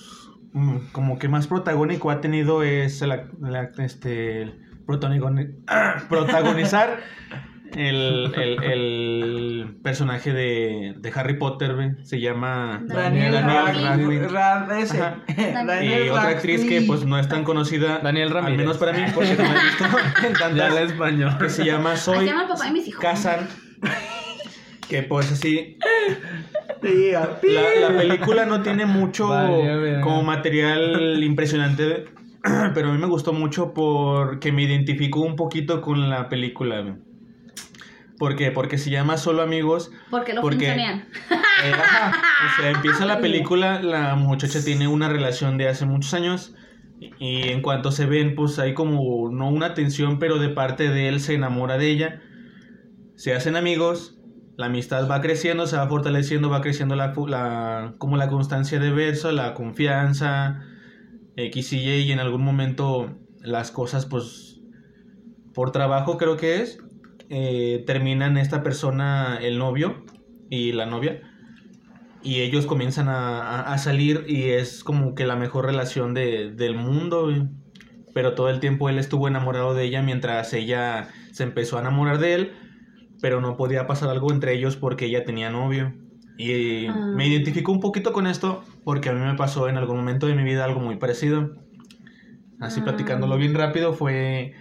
A: mm, como que más protagónico ha tenido es el, el este. el protagoni- protagonizar el, el- el personaje de, de Harry Potter, güey. Se llama.
E: Daniel
D: Daniel
E: Radcliffe.
A: Y otra actriz que pues no es tan conocida.
B: Daniel Ramírez.
A: Al menos para mí, porque no la he visto en tantas
B: español.
A: que se llama
D: Así
A: Soy
D: se
A: Que pues así, la, la película no tiene mucho
B: Vale,
A: como material impresionante, pero a mí me gustó mucho porque me identificó un poquito con la película. ¿Por qué? Porque se llama Solo Amigos.
D: Porque lo
A: Porque-
D: funcionan.
A: Eh, ajá, o sea, empieza la película, la muchacha tiene una relación de hace muchos años y, y en cuanto se ven, pues hay como no una tensión, pero de parte de él se enamora de ella, se hacen amigos, la amistad va creciendo, se va fortaleciendo, va creciendo la, la como la constancia de verso, la confianza, X y Y, y en algún momento las cosas, pues, por trabajo creo que es, eh, terminan esta persona, el novio y la novia, y ellos comienzan a, a- salir y es como que la mejor relación de- del mundo, pero todo el tiempo él estuvo enamorado de ella mientras ella se empezó a enamorar de él, pero no podía pasar algo entre ellos porque ella tenía novio. Y
D: Ah.
A: me identifico un poquito con esto porque a mí me pasó en algún momento de mi vida algo muy parecido. Así
D: Ah.
A: platicándolo bien rápido fue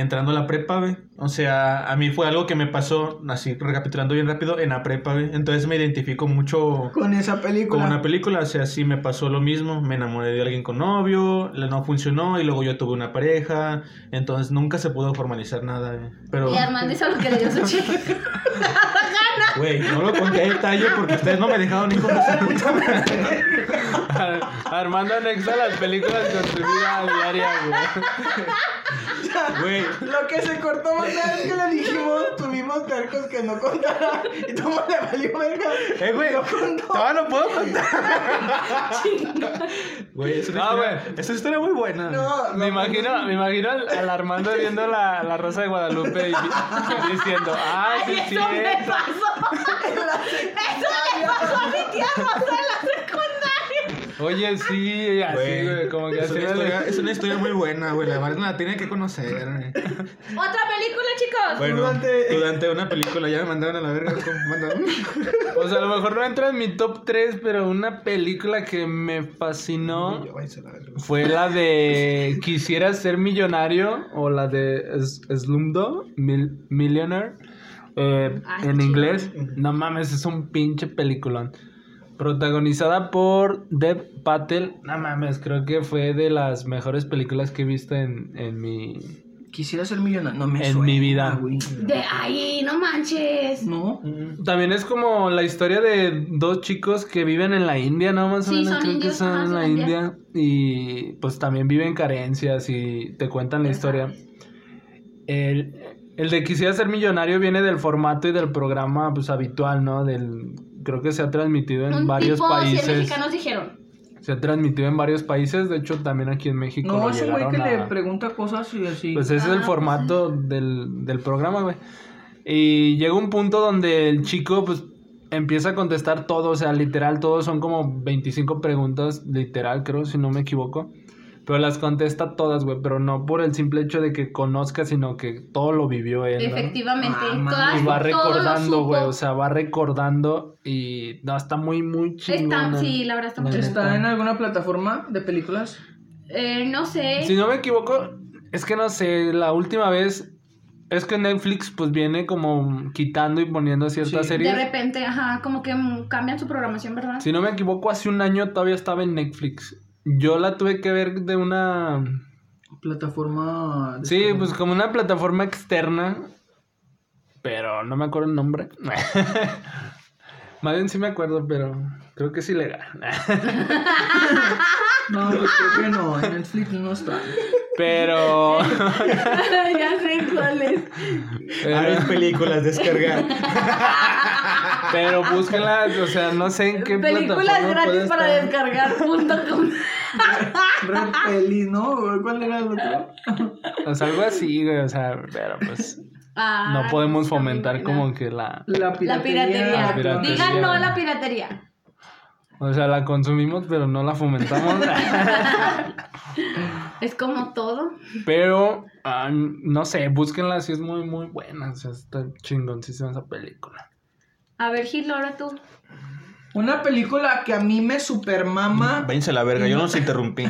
A: entrando a la prepa, güey. O sea, a mí fue algo que me pasó, así recapitulando bien rápido, en la prepa, güey. Entonces me identifico mucho
E: Con esa película.
A: con una película. O sea, sí me pasó lo mismo. Me enamoré de alguien con novio, le no funcionó y luego yo tuve una pareja. Entonces nunca se pudo formalizar nada, güey. Pero,
D: Y Armando hizo lo que le dio su chico.
A: güey, no lo conté a detalle porque ustedes no me dejaron ni madre.
B: Armando anexa las películas con su vida diaria, güey.
A: Güey,
E: Lo que se cortó una vez que le dijimos, tuvimos tercos que no contara. Y todo le valió verga.
A: eh, güey,
E: contó.
A: todavía no puedo contar. Güey, es una,
B: No,
A: historia,
B: güey.
A: es una historia muy buena.
E: No,
B: Me imagino, me imagino al, al Armando viendo la, la Rosa de Guadalupe y, y diciendo, ay, sí,
D: Ay,
B: sí,
D: eso me
B: es".
D: pasó. Eso le pasó a mi tía Rosa en la secundaria.
B: Oye, sí, así,
A: Güey,
B: güey, como que
A: es,
B: así
A: una historia, es una historia muy buena, güey. La verdad la tiene que conocer. güey.
D: Otra película, chicos.
A: Bueno,
E: Durante-
A: durante... una película ya me mandaron a la verga. ¿cómo mandaron?
B: Pues a lo mejor no entra en mi top 3, pero una película que me fascinó
A: Yo, la
B: fue la de Quisiera ser millonario o la de Slumdog Mil- Millionaire eh,
D: Ah,
B: en inglés. No mames, es un pinche peliculón. Protagonizada por Dev Patel. No mames, creo que fue de las mejores películas que he visto en, en mi...
E: Quisiera ser millonario. No me
B: En
E: suena,
B: mi vida.
E: güey.
D: De ahí, no manches.
E: No.
B: También es como la historia de dos chicos que viven en la India, ¿no? Más o
D: Sí,
B: menos
D: son
B: creo
D: indios,
B: que son
D: ajá,
B: en
D: son
B: la
D: indios.
B: India. Y pues también viven carencias y te cuentan la historia. El, el de Quisiera ser millonario viene del formato y del programa pues habitual, ¿no? Del, creo que se ha transmitido en
D: Un
B: varios
D: tipo 100
B: países.
D: mexicanos dijeron.
B: Se ha transmitido en varios países, de hecho también aquí en México.
E: No,
B: lo
E: es un güey que le pregunta cosas y así.
B: Pues ese es el
D: Ah,
B: formato del, del programa, güey. Y llega un punto donde el chico, pues, empieza a contestar todo, o sea, literal, todos son como 25 preguntas, literal, creo, si no me equivoco. Pero las contesta todas, güey, pero no por el simple hecho de que conozca, sino que todo lo vivió él. ¿no?
D: Efectivamente.
E: Ah,
D: todas-
B: Y va recordando, güey, o sea, va recordando y no, está muy, muy chingón.
D: Está, sí, la verdad está muy.
E: ¿Está en alguna plataforma de películas?
D: Eh, no sé.
B: Si no me equivoco, es que no sé, la última vez es que Netflix pues viene como quitando y poniendo ciertas
E: Sí.
B: series.
D: De repente, ajá, como que mm, cambian su programación, ¿verdad?
B: Si no me equivoco, hace un año todavía estaba en Netflix. Yo la tuve que ver de una...
E: Plataforma. de
B: Sí,
E: streaming.
B: pues como una plataforma externa, pero no me acuerdo el nombre. Más bien sí me acuerdo, pero creo que es ilegal.
E: No, pues creo que no. En Netflix no está.
B: pero...
D: ya sé cuál es.
A: A ver, películas, descargar.
B: pero búsquenla, o sea, no sé en qué
D: Películas
B: plataforma
D: gratis para
B: estar.
E: Red Pelis, ¿no? ¿Cuál era el otro?
B: O sea, algo así, güey, o sea, pero pues
D: Ah,
B: no podemos fomentar como que la...
E: La
D: La
E: piratería.
D: piratería. Digan no a la piratería.
B: O sea, la consumimos, pero no la fomentamos.
D: Es como todo.
B: pero, ah, no sé, búsquenla, si es muy, muy buena. O sea, está chingoncísima esa película.
D: A ver, Gil, ahora tú.
E: Una película que a mí me supermama.
A: Váyanse a la verga, yo no los interrumpí.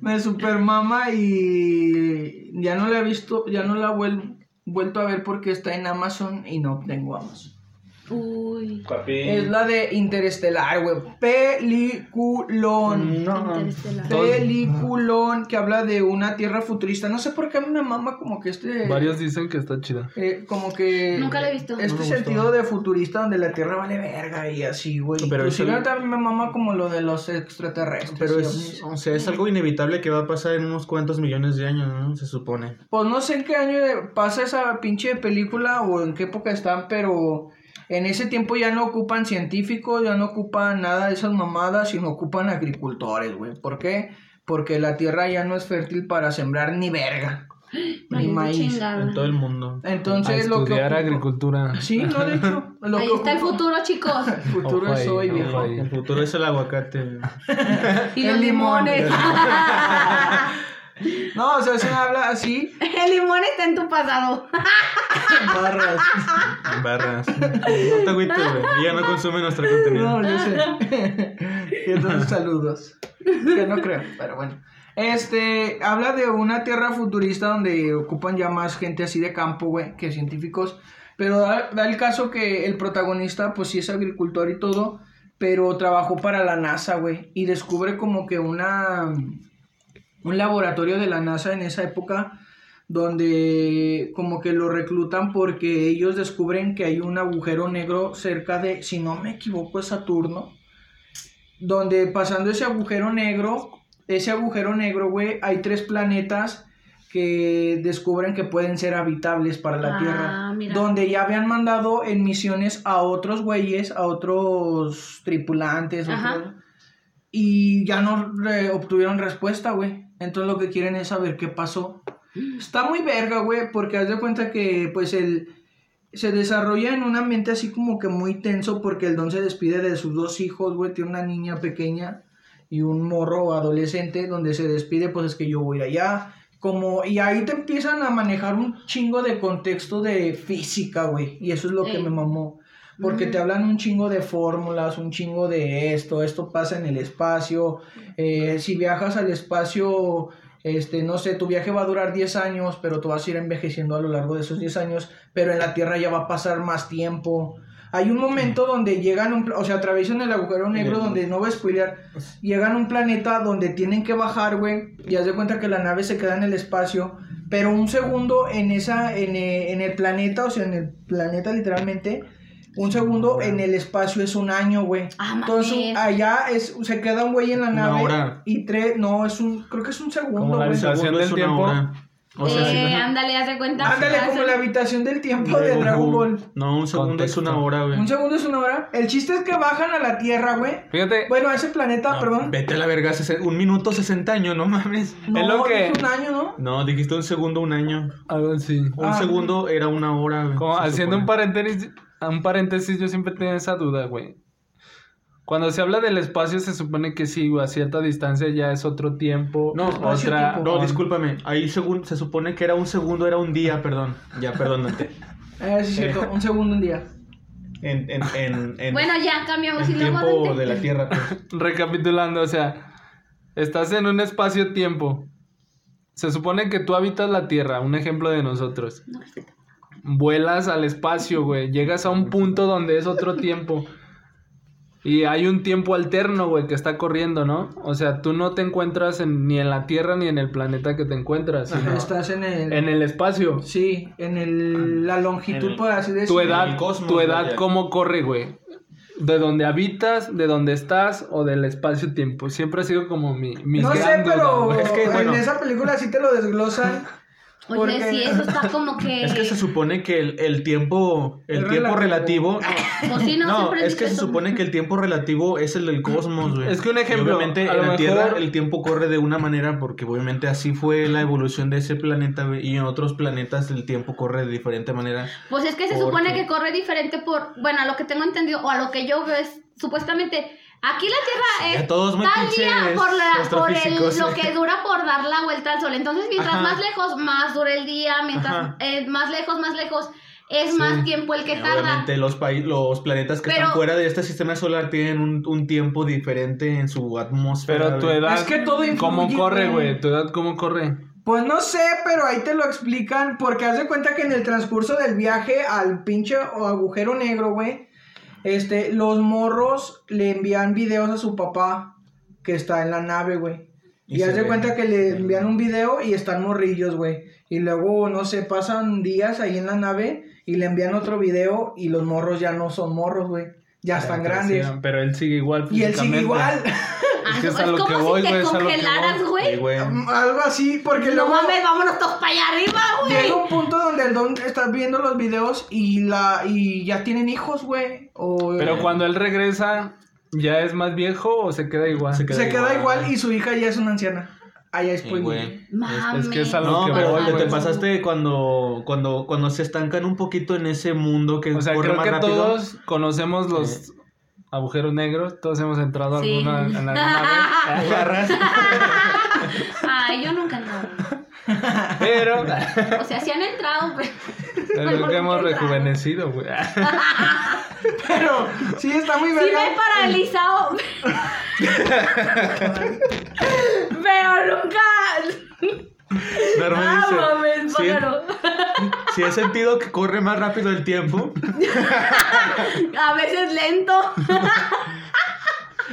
E: Me supermama y ya no la he visto, ya no la he vuel- vuelto a ver porque está en Amazon y no tengo Amazon.
D: Uy.
E: Es la de Interestelar, güey. Peliculón.
A: No.
D: Interestelar.
E: Peliculón que habla de una tierra futurista. No sé por qué a mí me mama como que este.
B: Varios dicen que está chida.
E: eh, como que.
D: Nunca la he visto.
E: Este
A: No me gustó.
E: sentido de futurista donde la tierra vale verga y así, güey.
A: Pero es el-
E: también me mama como lo de los extraterrestres.
A: Pero es, o sea, es algo inevitable que va a pasar en unos cuantos millones de años, ¿no? Se supone.
E: Pues no sé en qué año pasa esa pinche película o en qué época están, pero en ese tiempo ya no ocupan científicos, ya no ocupan nada de esas mamadas, sino ocupan agricultores, güey. ¿Por qué? Porque la tierra ya no es fértil para sembrar ni verga, ni maíz.
D: chingada.
A: En todo el mundo.
B: A
E: Entonces lo que
B: estudiar
E: ocupa-
B: agricultura.
E: Sí, no, de hecho. Lo
D: Ahí
E: que
D: está el futuro, chicos.
E: El futuro
B: Ojo
E: es hoy, viejo.
A: El futuro es el aguacate.
D: Y
E: El
D: los
E: limón.
D: limones.
E: No, o sea, se habla así.
D: El limón está en tu pasado.
E: Barras.
A: Barras. No te agüites, güey. Ya no consume nuestro contenido.
E: No, yo sé. y entonces saludos. Que no creo, pero bueno. Este, habla de una tierra futurista donde ocupan ya más gente así de campo, güey, que científicos. Pero da, da el caso que el protagonista, pues sí es agricultor y todo, pero trabajó para la NASA, güey. Y descubre como que una. Un laboratorio de la NASA en esa época donde como que lo reclutan porque ellos descubren que hay un agujero negro cerca de, si no me equivoco, es Saturno, donde pasando ese agujero negro, ese agujero negro, güey, hay tres planetas que descubren que pueden ser habitables para la
D: Ah,
E: Tierra,
D: mira.
E: donde ya habían mandado en misiones a otros güeyes, a otros tripulantes, otros- y ya no re- obtuvieron respuesta, güey. Entonces lo que quieren es saber qué pasó. Está muy verga, güey, porque haz de cuenta que pues el se desarrolla en un ambiente así como que muy tenso porque el don se despide de sus dos hijos, güey, tiene una niña pequeña y un morro adolescente donde se despide, pues es que yo voy allá. Como, y ahí te empiezan a manejar un chingo de contexto de física, güey. Y eso es lo que me mamó. Porque te hablan un chingo de fórmulas, un chingo de esto, esto pasa en el espacio. eh, si viajas al espacio, este, no sé, tu viaje va a durar 10 años, pero tú vas a ir envejeciendo a lo largo de esos 10 años, pero en la Tierra ya va a pasar más tiempo. Hay un momento donde llegan, un, o sea, atraviesan el agujero negro, donde no voy a spoilear, llegan a un planeta donde tienen que bajar, güey, y haz de cuenta que la nave se queda en el espacio, pero un segundo en esa, en, eh, en el planeta, o sea, en el planeta literalmente, un segundo en el espacio es un año, güey.
D: Ah,
E: Entonces allá es, se queda un güey en la
A: Una
E: nave
A: hora.
E: y tres, no, es un, creo que es un segundo,
B: Como la
E: güey.
A: Segundo
B: del
A: una
B: tiempo.
A: hora. O sea,
D: eh,
A: sí.
D: ándale, haz de cuenta.
E: Ándale, como la habitación del tiempo de Dragon Ball.
A: No, un segundo
B: Contexto.
A: es una hora, güey.
E: Un segundo es una hora. El chiste es que bajan a la Tierra, güey.
B: Fíjate,
E: Bueno, a ese planeta,
A: No,
E: perdón.
A: Vete a la verga, sesen- un minuto 60 años, no mames.
E: No,
B: es lo que-
E: es un año, ¿no?
A: No, dijiste un segundo, un año.
B: algo así.
A: Un
E: Ah.
A: segundo era una hora, güey.
B: Como
A: se
B: haciendo un
A: supone.
B: paréntesis, un paréntesis, yo siempre tenía esa duda, güey. Cuando se habla del espacio, se supone que sí, güey, a cierta distancia ya es otro tiempo.
A: No,
B: otra.
A: No, discúlpame. Ahí según, se supone que era un segundo, era un día, perdón. Ya, perdónate.
E: Eh, sí, es cierto. Un segundo, un día.
A: En, en, en, en,
D: Bueno, ya cambiamos luego
A: tiempo de la Tierra, pues.
B: Recapitulando, o sea, estás en un espacio-tiempo. Se supone que tú habitas la Tierra, un ejemplo de nosotros. Vuelas al espacio, güey. Llegas a un punto donde es otro tiempo. Y hay un tiempo alterno, güey, que está corriendo, ¿no? O sea, tú no te encuentras en- ni en la Tierra ni en el planeta que te encuentras, sino
E: Estás en el.
B: en el espacio.
E: Sí, en el, la longitud,
A: En el-
E: por así decirlo.
B: Tu edad,
A: el cosmos,
B: tu edad,
A: vaya.
B: ¿cómo corre, güey? De donde habitas, de donde estás o del espacio-tiempo. Siempre ha sido como mi, mis
E: No sé,
B: duda,
E: pero.
A: Es que, bueno.
E: en esa película sí te lo desglosan.
D: Oye,
E: Porque-
D: sí, eso está como que.
A: Es que se supone que el, el tiempo, el
E: Es
A: tiempo
E: relativo.
A: relativo.
D: Pues sí, no,
A: No,
D: siempre
A: es que se supone que el tiempo relativo es el del cosmos, güey.
B: Es que un
A: Y
B: ejemplo,
A: obviamente
B: a
A: en
B: lo
A: la
B: mejor-
A: Tierra el tiempo corre de una manera porque obviamente así fue la evolución de ese planeta güey, y en otros planetas el tiempo corre de diferente manera.
D: Pues es que se
A: Porque-
D: supone que corre diferente por. Bueno, a lo que tengo entendido, o a lo que yo veo es. Supuestamente. Aquí la Tierra es
A: todos
D: tal día por, la, por el-
A: astrofísicos.
D: lo que dura por dar la vuelta al sol. Entonces, mientras
A: Ajá.
D: más lejos, más dura el día. Mientras eh, más lejos, más lejos, es
B: Sí.
D: más tiempo el que tarda.
A: Obviamente los, los planetas que
D: Pero-
A: están fuera de este sistema solar tienen un, un tiempo diferente en su atmósfera.
B: Pero tu edad,
E: Es que todo influye,
B: ¿cómo corre,
E: güey.
B: güey? ¿Tu edad cómo corre?
E: Pues no sé, pero ahí te lo explican. Porque haz de cuenta que en el transcurso del viaje al pinche agujero negro, güey. Este, los morros le envían videos a su papá que está en la nave, güey.
A: Y
E: Y, haz de cuenta que le envían un video y están morrillos, güey. Y luego, no sé, pasan días ahí en la nave y le envían otro video y los morros ya no son morros, güey. Ya están grandes.
B: Pero él sigue igual
E: Y él sigue igual.
D: Ah,
B: Es que es a lo que voy,
D: te
B: güey, es a
D: congelaras, güey.
A: Güey.
E: Algo así, porque
D: No
E: luego...
D: mames, vámonos todos para allá arriba, güey.
E: Llega un punto donde el don está viendo los videos y la y ya tienen hijos, güey. O
B: Pero cuando él regresa, ¿ya es más viejo o se queda igual?
A: Se
E: se queda igual y su hija ya es una anciana. Allá es
A: Sí,
E: pues.
A: güey.
D: Mames.
B: Es que es algo
A: No,
B: que
A: pero
B: voy,
A: te pasaste cuando, cuando, cuando se estancan un poquito en ese mundo que
B: O sea,
A: corre
B: creo
A: más
B: que
A: rápido.
B: todos conocemos los agujeros negros. Todos hemos entrado
D: Sí.
B: alguna, en alguna vez.
D: Ay, yo nunca he entrado.
B: Pero
D: O sea, sí han entrado, pero.
B: creo
D: Pero
B: que hemos
D: nunca he entrado.
B: rejuvenecido, güey.
E: Pero sí está muy
D: Sí
E: verga.
D: me he paralizado. pero nunca.
A: Norma
D: Ah,
A: dice,
D: mames,
A: "Sí,
D: pájaro.
A: sí he sentido que corre más rápido el tiempo.
D: A veces lento.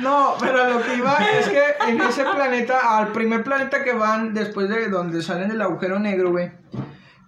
E: No, pero lo que iba es que en ese planeta, al primer planeta que van después de donde salen del agujero negro, güey.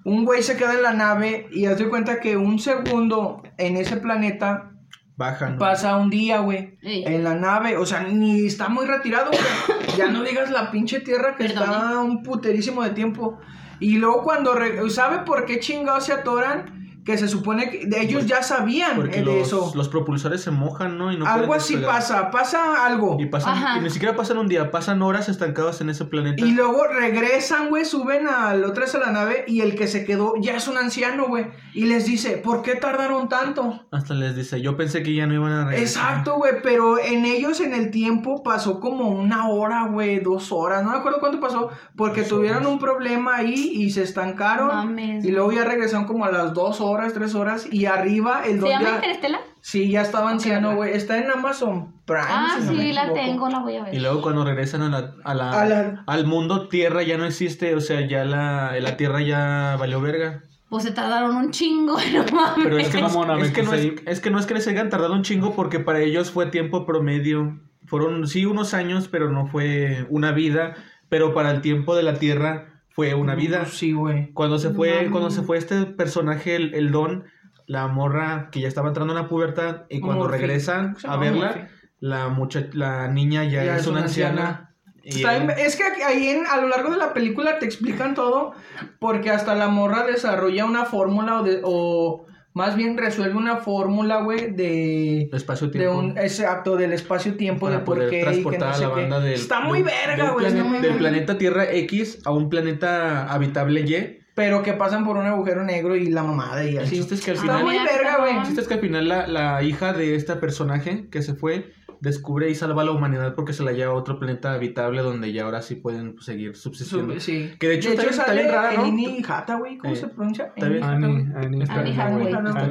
E: Un güey se queda en la nave y haz de cuenta que un segundo en ese planeta
A: Bajan.
E: pasa un día, güey.
D: Ey.
E: En la nave, o sea, ni está muy retirado, güey. Ya no digas la pinche tierra que
D: Perdón,
E: está un puterísimo de tiempo. Y luego cuando, re- ¿sabe por qué chingados se atoran? Que se supone que de ellos ya sabían
A: Porque
E: eh, de
A: los,
E: eso.
A: los propulsores se mojan, ¿no? Y no
E: Algo
A: pueden
E: así pasa, pasa algo.
A: Y, pasan, y ni siquiera pasan un día, pasan horas estancados en ese planeta.
E: Y luego regresan, güey, suben al otra vez a la nave y el que se quedó ya es un anciano, güey. Y les dice, ¿por qué tardaron tanto?
A: Hasta les dice, yo pensé que ya no iban a regresar.
E: Exacto, güey, pero en ellos en el tiempo pasó como una hora, güey, dos horas, no me acuerdo cuánto pasó, porque
A: Dos
E: tuvieron
A: horas.
E: un problema ahí y se estancaron.
D: Mames.
E: Y luego ya regresaron como a las dos horas, tres horas, y arriba el
D: ¿Se
E: don
D: llama
E: ya...
D: Interestelar?
E: Sí, ya estaba anciano, güey, está en Amazon Prime.
D: Ah,
E: si no me
D: sí, la tengo, la voy a ver.
A: Y luego cuando regresan a la, a la-
E: A la-
A: al mundo Tierra ya no existe, o sea, ya la, la Tierra ya valió verga.
D: Pues se tardaron un chingo, no mames.
A: Pero es que, no, es, que no es, es que no es que les hayan tardado un chingo porque para ellos fue tiempo promedio. Fueron, sí, unos años, pero no fue una vida. Pero para el tiempo de la Tierra fue una vida.
E: Sí, güey.
A: Cuando se fue, cuando se fue este personaje, el, el Don, la morra que ya estaba entrando en la pubertad, y cuando
E: Morphy.
A: regresan a verla,
E: Morphy.
A: la mucha, la niña ya, es, una anciana.
E: Está es que ahí en- a lo largo de la película te explican todo, porque hasta la morra desarrolla una fórmula o, de- o más bien resuelve una fórmula, güey, de...
A: espacio
E: De un, exacto, del espacio-tiempo, de por qué y que
A: transportar
E: no
A: a
E: sé
A: la
E: qué.
A: banda del,
E: Está muy
A: de
E: verga, güey.
A: del planeta Tierra X a un planeta habitable Y.
E: Pero que pasan por un agujero negro y la mamada y
A: El
E: así.
A: chiste es que al
E: Está muy verga, güey.
A: el
D: bueno.
A: chiste es que al final la, la hija de este personaje que se fue descubre y salva a la humanidad porque se la lleva a otro planeta habitable donde ya ahora sí pueden pues, seguir subsistiendo.
E: Sí.
A: Que de hecho está bien- está bien rara, ¿no?
E: Annie Hathaway, ¿cómo
A: Eh,
E: se pronuncia?
A: está bien.
B: Annie, Annie
A: Está bien.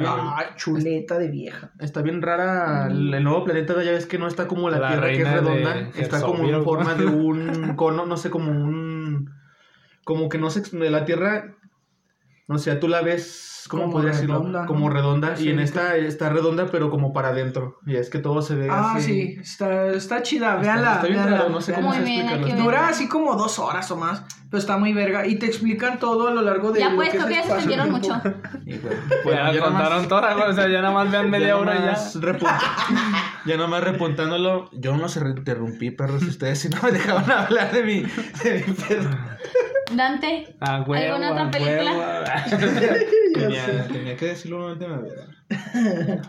E: Ay, chuleta de vieja.
A: Está bien rara el, el nuevo planeta, ya ves que no está como la,
B: La
A: Tierra que es redonda, está como en forma de un cono, no sé, como un como que no sé, de la Tierra o sea, tú la ves ¿cómo
E: Como
A: podría decirlo?
E: redonda, ¿no?
A: Como redonda
E: Sí,
A: y en esta está redonda pero como para adentro y es que todo se ve
E: Ah,
A: así.
E: sí, está, está chida,
A: Está-
E: véanla.
A: está bien
E: véanla,
A: raro, no sé cómo
D: Muy
A: se
D: ver.
E: Dura así como dos horas o más, pero está muy verga. Y te explican todo a lo largo de
D: Ya
E: lo
D: pues, creo que ya se extendieron mucho.
A: Y bueno,
B: Pues ya
A: ya
B: contaron toda, güey, o sea, ya nada más vean media hora y ya.
A: ya nomás repuntándolo, yo no se interrumpí, perros, ustedes si no me dejaban hablar de mi, de mi pedo.
D: Dante,
B: Ah, huevo,
D: ¿Alguna otra película?
A: Tenía, tenía que decirlo una última vez.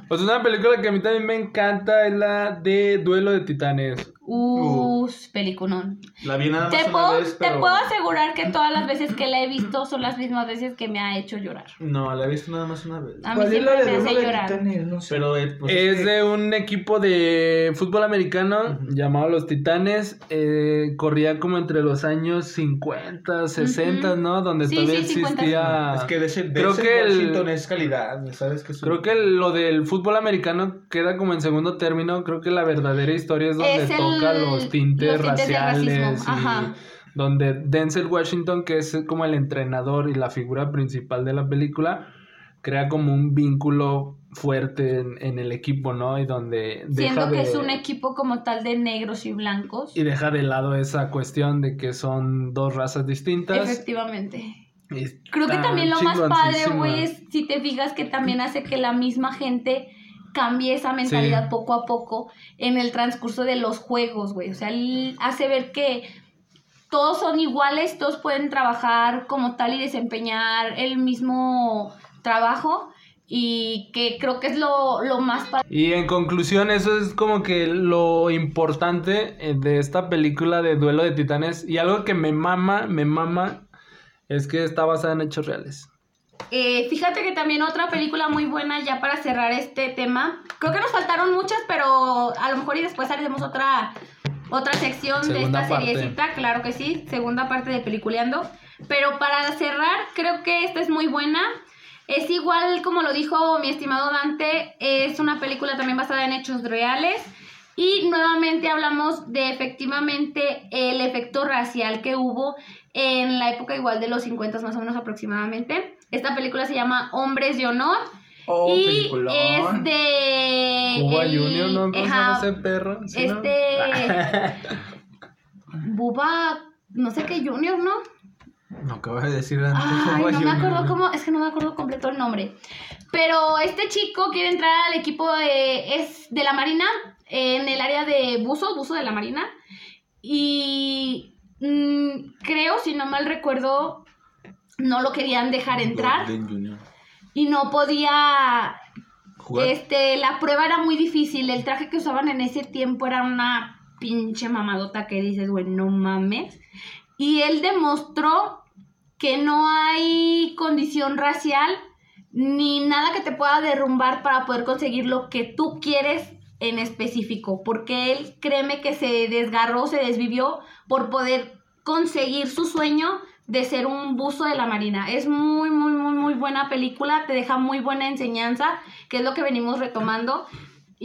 B: Pues una película que a mí también me encanta es la de Duelo de Titanes.
D: uh, peliculón.
A: La vi nada más
D: Te
A: una
D: puedo,
A: vez,
D: te
A: pero...
D: puedo asegurar que todas las veces que la he visto son las mismas veces que me ha hecho llorar.
A: No, la he visto nada más una vez.
D: A mí
E: ¿Cuál es la
D: siempre
E: de
D: me hace llorar.
E: Titanes? No sé.
A: Pero eh, pues,
B: Es
A: que-
B: de un equipo de fútbol americano llamado Los Titanes. eh, corría como entre los años 50, 60,
D: Ujú.
B: ¿no? Donde
D: Sí,
B: todavía
D: sí, 50.
B: existía.
A: Es que de ese, de
B: creo
A: ese
B: que el-
A: Washington es calidad, ¿sabes? Que su-
B: Creo que lo del fútbol americano queda como en segundo término. Creo que la verdadera historia es donde
D: Es el-
B: toca los tintes
D: los tintes
B: raciales.
D: racismo,
B: y donde Denzel Washington, que es como el entrenador y la figura principal de la película, crea como un vínculo fuerte en, en el equipo, ¿no? Y donde deja
D: Siendo que
B: de-
D: es un equipo como tal de negros y blancos.
B: y deja de lado esa cuestión de que son dos razas distintas.
D: Efectivamente. Creo que también lo más padre, güey, es si te fijas que también hace que la misma gente cambie esa mentalidad
B: Sí.
D: poco a poco en el transcurso de los juegos, güey. O sea, él hace ver que todos son iguales, todos pueden trabajar como tal y desempeñar el mismo trabajo y que creo que es lo, lo más.
B: Y en conclusión, eso es como que lo importante eh, de esta película de Duelo de Titanes. Y algo que me mama, me mama, es que está basada en hechos reales.
D: Eh, fíjate que también otra película muy buena ya para cerrar este tema. Creo que nos faltaron muchas, pero a lo mejor y después haremos otra otra sección
B: Segunda
D: de esta
B: parte.
D: seriecita, claro que sí, segunda parte de Peliculeando. Pero para cerrar, creo que esta es muy buena. Es igual como lo dijo mi estimado Dante, es una película también basada en hechos reales. Y nuevamente hablamos de efectivamente el efecto racial que hubo en la época igual de los 50 más o menos aproximadamente. Esta película se llama Hombres de Honor
E: Oh,
D: y
E: peliculón.
D: es de...
B: Cuba
D: el-
B: Junior, ¿no? ¿Cómo
D: ajá,
B: ese perro? ¿Sí, no?
D: este... Buba, no sé qué Junior, ¿no?
A: No, acabas de decir antes.
D: Ay, no me acuerdo cómo, es que no me acuerdo completo el nombre. Pero este chico quiere entrar al equipo de, es de la Marina, en el área de buzo, buzo de la Marina. Y mm, creo, si no mal recuerdo, no lo querían dejar entrar y no podía
A: Jugar.
D: este, la prueba era muy difícil. El traje que usaban en ese tiempo era una pinche mamadota que dices, güey, no mames. Y él demostró que no hay condición racial ni nada que te pueda derrumbar para poder conseguir lo que tú quieres en específico. Porque él, créeme que se desgarró, se desvivió por poder conseguir su sueño de ser un buzo de la marina. Es muy, muy, muy, muy buena película, te deja muy buena enseñanza, que es lo que venimos retomando.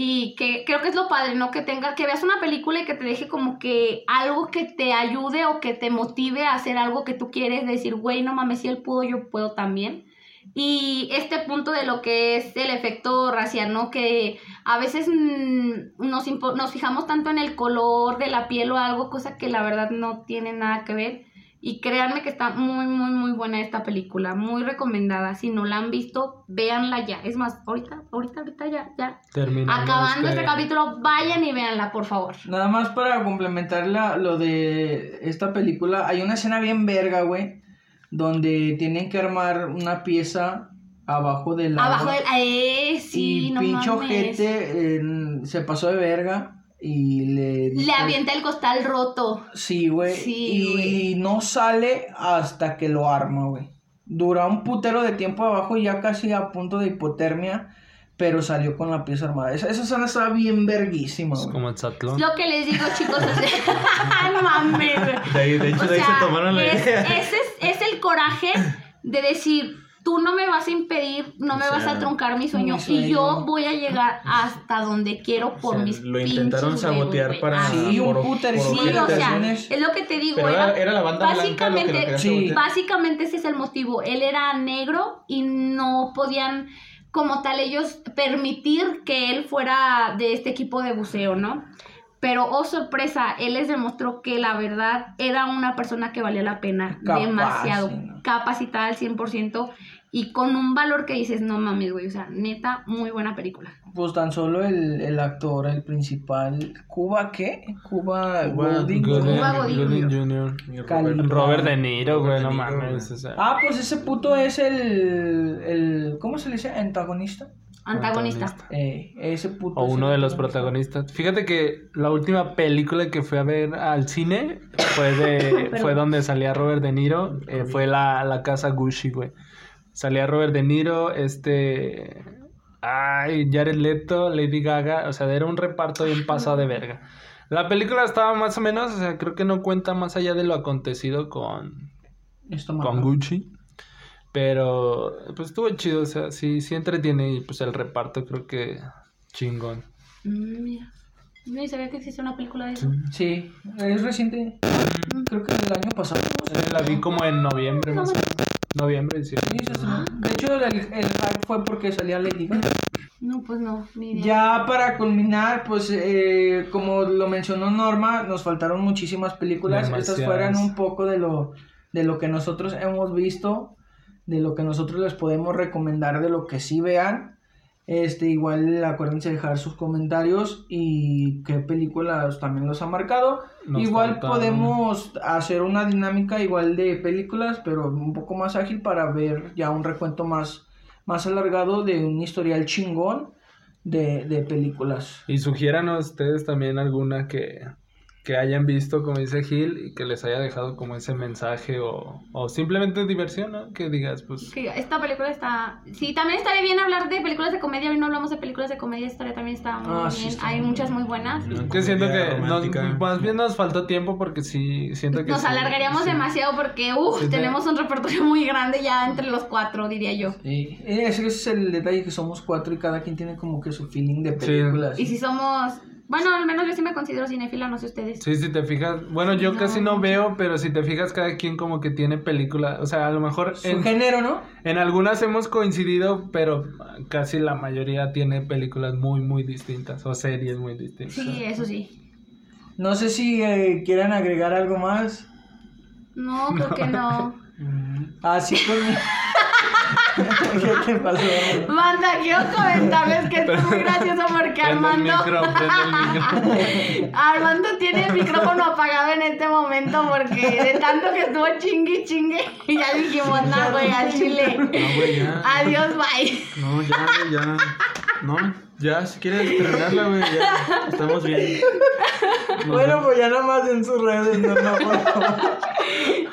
D: Y que creo que es lo padre, ¿no? Que tenga, que veas una película y que te deje como que algo que te ayude o que te motive a hacer algo que tú quieres, decir, güey, no mames, si él pudo, yo puedo también. Y este punto de lo que es el efecto racial, ¿no? Que a veces mm, nos, nos fijamos tanto en el color de la piel o algo, cosa que la verdad no tiene nada que ver. Y créanme que está muy, muy, muy buena esta película. Muy recomendada. Si no la han visto, véanla ya. Es más, ahorita, ahorita, ahorita ya, ya.
B: Terminamos
D: Acabando este capítulo, vayan y véanla, por favor.
E: Nada más para complementar la- lo de esta película, hay una escena bien verga, güey, donde tienen que armar una pieza abajo del agua.
D: Abajo del. ¡Eh! Sí,
E: y
D: no
E: ojete eh, se pasó de verga y le...
D: Le avienta el costal roto.
E: Sí, güey.
D: Sí,
E: y no sale hasta que lo arma, güey. Dura un putero de tiempo abajo y ya casi a punto de hipotermia, pero salió con la pieza armada. Esa, esa estaba bien verguísima,
B: Es
E: güey.
B: como el Zatlón.
D: Lo que les digo, chicos, es. no mames, güey.
A: De, ahí, de hecho,
D: O
A: de ahí
D: sea,
A: se tomaron la
D: es,
A: idea.
D: ese es, es el coraje de decir, tú no me vas a impedir, no me
A: O
D: vas a truncar mi sueño,
E: mi sueño.
D: y yo voy a llegar hasta donde quiero por
A: O sea,
D: mis
A: lo intentaron
D: pinches huevos,
A: sabotear
D: güey.
A: para-
D: Ah,
E: Sí, un
A: por-
E: puter
A: por
D: Sí,
E: sí,
D: o sea, es lo que te digo,
A: Pero
D: era,
A: era, era la banda blanca lo que lo
D: básicamente,
A: quería
E: Sí.
A: sabotear.
D: básicamente ese es el motivo. Él era negro y no podían, como tal, ellos permitir que él fuera de este equipo de buceo, ¿no? Pero, oh sorpresa, él les demostró que la verdad era una persona que valía la pena,
E: Capaz,
D: demasiado
E: sí, ¿no?
D: capacitada al 100% y con un valor que dices, no mames, güey, o sea, neta, muy buena película.
E: Pues tan solo el, el actor, el principal. ¿Cuba qué? Cuba,
A: Cuba
E: Gooding
D: Jr.
A: Robert-
B: Robert De Niro, güey, no mames.
A: güey.
B: o sea.
E: Ah, pues ese puto es el, el. ¿Cómo se le dice? ¿Antagonista?
D: Antagonista.
E: Eh, ese puto.
B: O uno de los
E: protagonista.
B: protagonistas. Fíjate que la última película que fui a ver al cine fue de fue donde salía Robert De Niro, eh, fue la, la casa Gucci, güey. Salía Robert De Niro, este ay, Jared Leto, Lady Gaga, o sea, era un reparto bien pasado de verga. La película estaba más o menos, o sea, creo que no cuenta más allá de lo acontecido con
E: Esto
B: con. Gucci. Pero pues estuvo chido, o sea, sí, sí entretiene y pues el reparto creo que chingón.
D: Mm, mira. Ni sabía que existía una película de eso.
E: Sí, es reciente. Creo que el año pasado. ¿no?
B: La vi como en noviembre, más o menos. Noviembre, sí.
E: De hecho, el, el hype fue porque salía Lady Gaga.
D: No, pues no, ni idea.
E: Ya para culminar, pues eh, como lo mencionó Norma, nos faltaron muchísimas películas. Estas fueran un poco de lo, de lo que nosotros hemos visto, de lo que nosotros les podemos recomendar, de lo que sí vean. Este, igual acuérdense de dejar sus comentarios y qué películas también los ha marcado.
B: Nos
E: igual podemos hacer una dinámica igual de películas, pero un poco más ágil para ver ya un recuento más, más alargado de un historial chingón de, de películas.
B: Y sugiéranos ustedes también alguna que, que hayan visto, como dice Gil, y que les haya dejado como ese mensaje o, o simplemente diversión, ¿no? Que digas, pues...
D: Que esta película está... Sí, también estaría bien hablar de películas de comedia. Hoy no hablamos de películas de comedia. Esta historia también está muy
E: Ah, sí,
D: bien.
E: está
D: Hay
E: muy
D: muchas muy buenas.
B: Que siento que nos, más bien nos faltó tiempo porque sí, siento que
D: Nos
B: sí,
D: alargaríamos
B: sí.
D: demasiado porque, uff,
B: Sí, te-
D: tenemos un repertorio muy grande ya entre los cuatro, diría yo.
E: Sí, ese es el detalle que somos cuatro y cada quien tiene como que su feeling de
B: Sí.
E: películas.
D: Y si somos... Bueno, al menos yo sí me considero cinéfila, no sé ustedes.
B: Sí, si te fijas, bueno, yo
D: No.
B: casi no veo, pero si te fijas, cada quien como que tiene película, o sea, a lo mejor
E: Su
B: en,
E: género, ¿no?
B: en algunas hemos coincidido, pero casi la mayoría tiene películas muy, muy distintas, o series muy distintas.
D: Sí, eso sí.
E: No sé si eh, quieran agregar algo más.
D: No, creo que no.
E: Así con mi... ¿Qué te pasó?
D: Manda, quiero comentarles que esto es muy gracioso porque
B: Prende el
D: Armando...
B: micro, prende el micro.
D: Armando tiene el micrófono apagado en este momento porque de tanto que estuvo chingue y chingue, y ya dijimos, no, güey, al chile.
A: No, güey, ya.
D: Adiós, bye.
A: No, ya, güey, ya. No, ya, si quieres terminarla, güey, ya. Estamos bien.
E: Bueno, pues ya nada más en sus redes, no, por.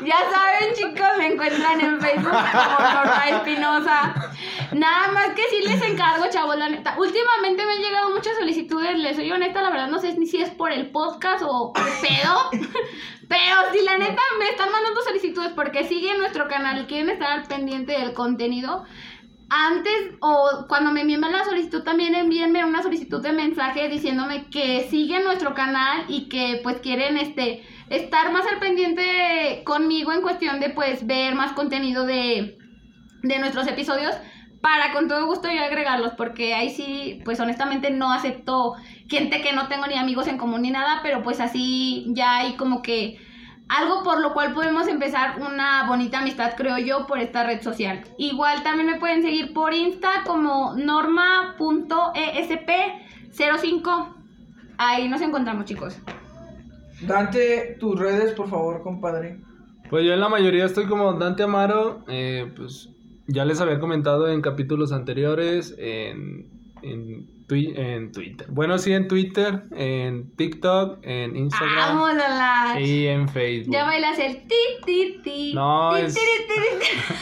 D: Ya saben, chicos, me encuentran en Facebook como Norma Espinosa. Nada más que sí les encargo, chavos, la neta. Últimamente me han llegado muchas solicitudes, les soy honesta, la verdad no sé ni si es por el podcast o qué pedo. Pero si la neta me están mandando solicitudes porque siguen nuestro canal y quieren estar al pendiente del contenido, antes o cuando me envíen la solicitud también envíenme una solicitud de mensaje diciéndome que siguen nuestro canal y que pues quieren este estar más al pendiente conmigo en cuestión de pues ver más contenido de, de nuestros episodios para con todo gusto yo agregarlos porque ahí sí pues honestamente no acepto gente que no tengo ni amigos en común ni nada pero pues así ya hay como que algo por lo cual podemos empezar una bonita amistad, creo yo, por esta red social. Igual también me pueden seguir por Insta como norma.esp05. Ahí nos encontramos, chicos.
E: Dante, tus redes, por favor, compadre.
B: Pues yo en la mayoría estoy como Dante Amaro, eh, pues ya les había comentado en capítulos anteriores, en, en, tui- en Twitter. Bueno, sí, en Twitter, en TikTok, en Instagram
D: Vámonos,
B: y en Facebook.
D: Ya bailas el ti, ti, ti.
B: No,
D: ti,
B: es-
D: ti, ti, ti.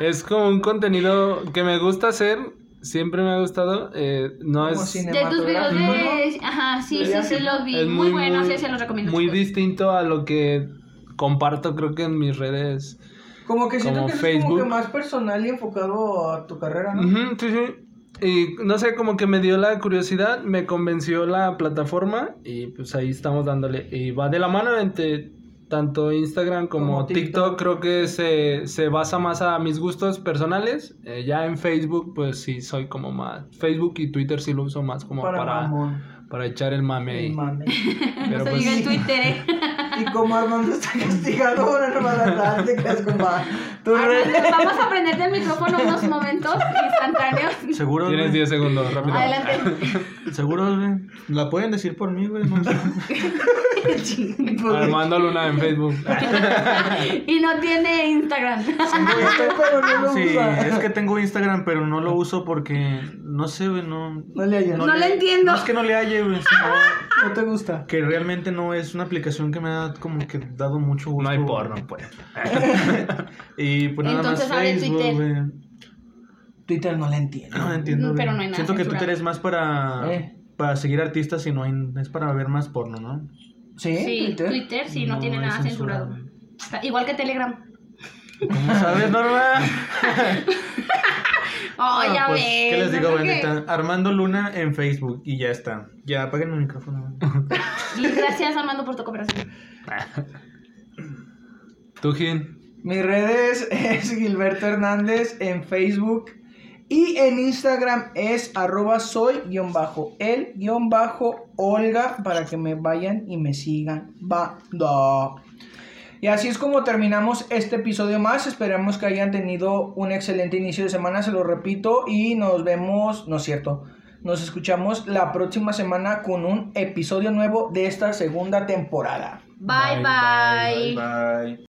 B: Es como un contenido que me gusta hacer, siempre me ha gustado. eh, no
E: Como
B: es.
D: De tus videos de... Ajá, sí, sí, sí, los vi.
B: es
D: muy, buenos, sí, se los recomiendo.
B: muy
D: chicos.
B: distinto a lo que comparto, creo que en mis redes.
E: Como que siento
B: Como
E: que es como
B: Facebook.
E: que más personal y enfocado a tu carrera, ¿no?
B: Sí, sí. Y no sé, como que me dio la curiosidad, me convenció la plataforma y pues ahí estamos dándole. Y va de la mano entre tanto Instagram como,
E: Como
B: TikTok.
E: TikTok.
B: creo que se, se basa más a mis gustos personales. Eh, ya en Facebook, pues sí, soy como más... Facebook y Twitter sí lo uso más como
E: Para
B: para, para, echar el mame. ahí.
E: Y mame.
B: Pero
D: No se
B: pues,
D: diga en Twitter, ¿eh?
E: Y como Armando está castigado, ahora no va a dar te quedas.
D: Vamos a prenderte el micrófono unos momentos instantáneos.
A: Seguro,
B: Tienes
A: güey.
B: 10 segundos, rápido.
D: Adelante.
A: Seguro, güey. La pueden decir por mí, güey. No sé.
B: Armando Luna en Facebook.
D: Y no tiene Instagram.
E: pero no lo
A: Sí,
E: usa.
A: es que tengo Instagram, pero no lo uso porque no sé, güey, no.
E: No le hallas.
D: No le entiendo.
A: No es que no le güey,
E: No te gusta.
A: que realmente no es una aplicación que me ha como que dado mucho gusto.
B: No hay porno, pues.
A: Y pues nada
D: Entonces
A: más Facebook,
D: Twitter.
A: Güey.
E: Twitter no le entiendo.
A: No entiendo.
D: Mm, pero no hay nada
A: Siento que
D: censurado.
A: Twitter es más para,
E: Eh.
A: para seguir artistas y no hay, es para ver más porno, ¿no?
E: ¿Sí?
D: Sí,
E: Twitter.
D: Twitter sí, no, tiene nada
A: censura,
D: censurado. Igual que Telegram.
A: ¿Cómo sabes, Norma?
D: Oh,
A: Ah,
D: ya
A: pues,
D: ves.
A: ¿Qué les digo,
D: no?
A: Armando Luna en Facebook y ya está. Ya, apaguen el micrófono.
D: Y gracias, Armando, por tu cooperación.
B: ¿Tú, Gin?
E: Mis redes es Gilberto Hernández en Facebook y en Instagram es arroba soy guion bajo el guion bajo Olga para que me vayan y me sigan. Banda. Y así es como terminamos este episodio más. Esperamos que hayan tenido un excelente inicio de semana, se lo repito, y nos vemos, no es cierto, nos escuchamos la próxima semana con un episodio nuevo de esta segunda temporada.
D: bye. bye.
A: Bye.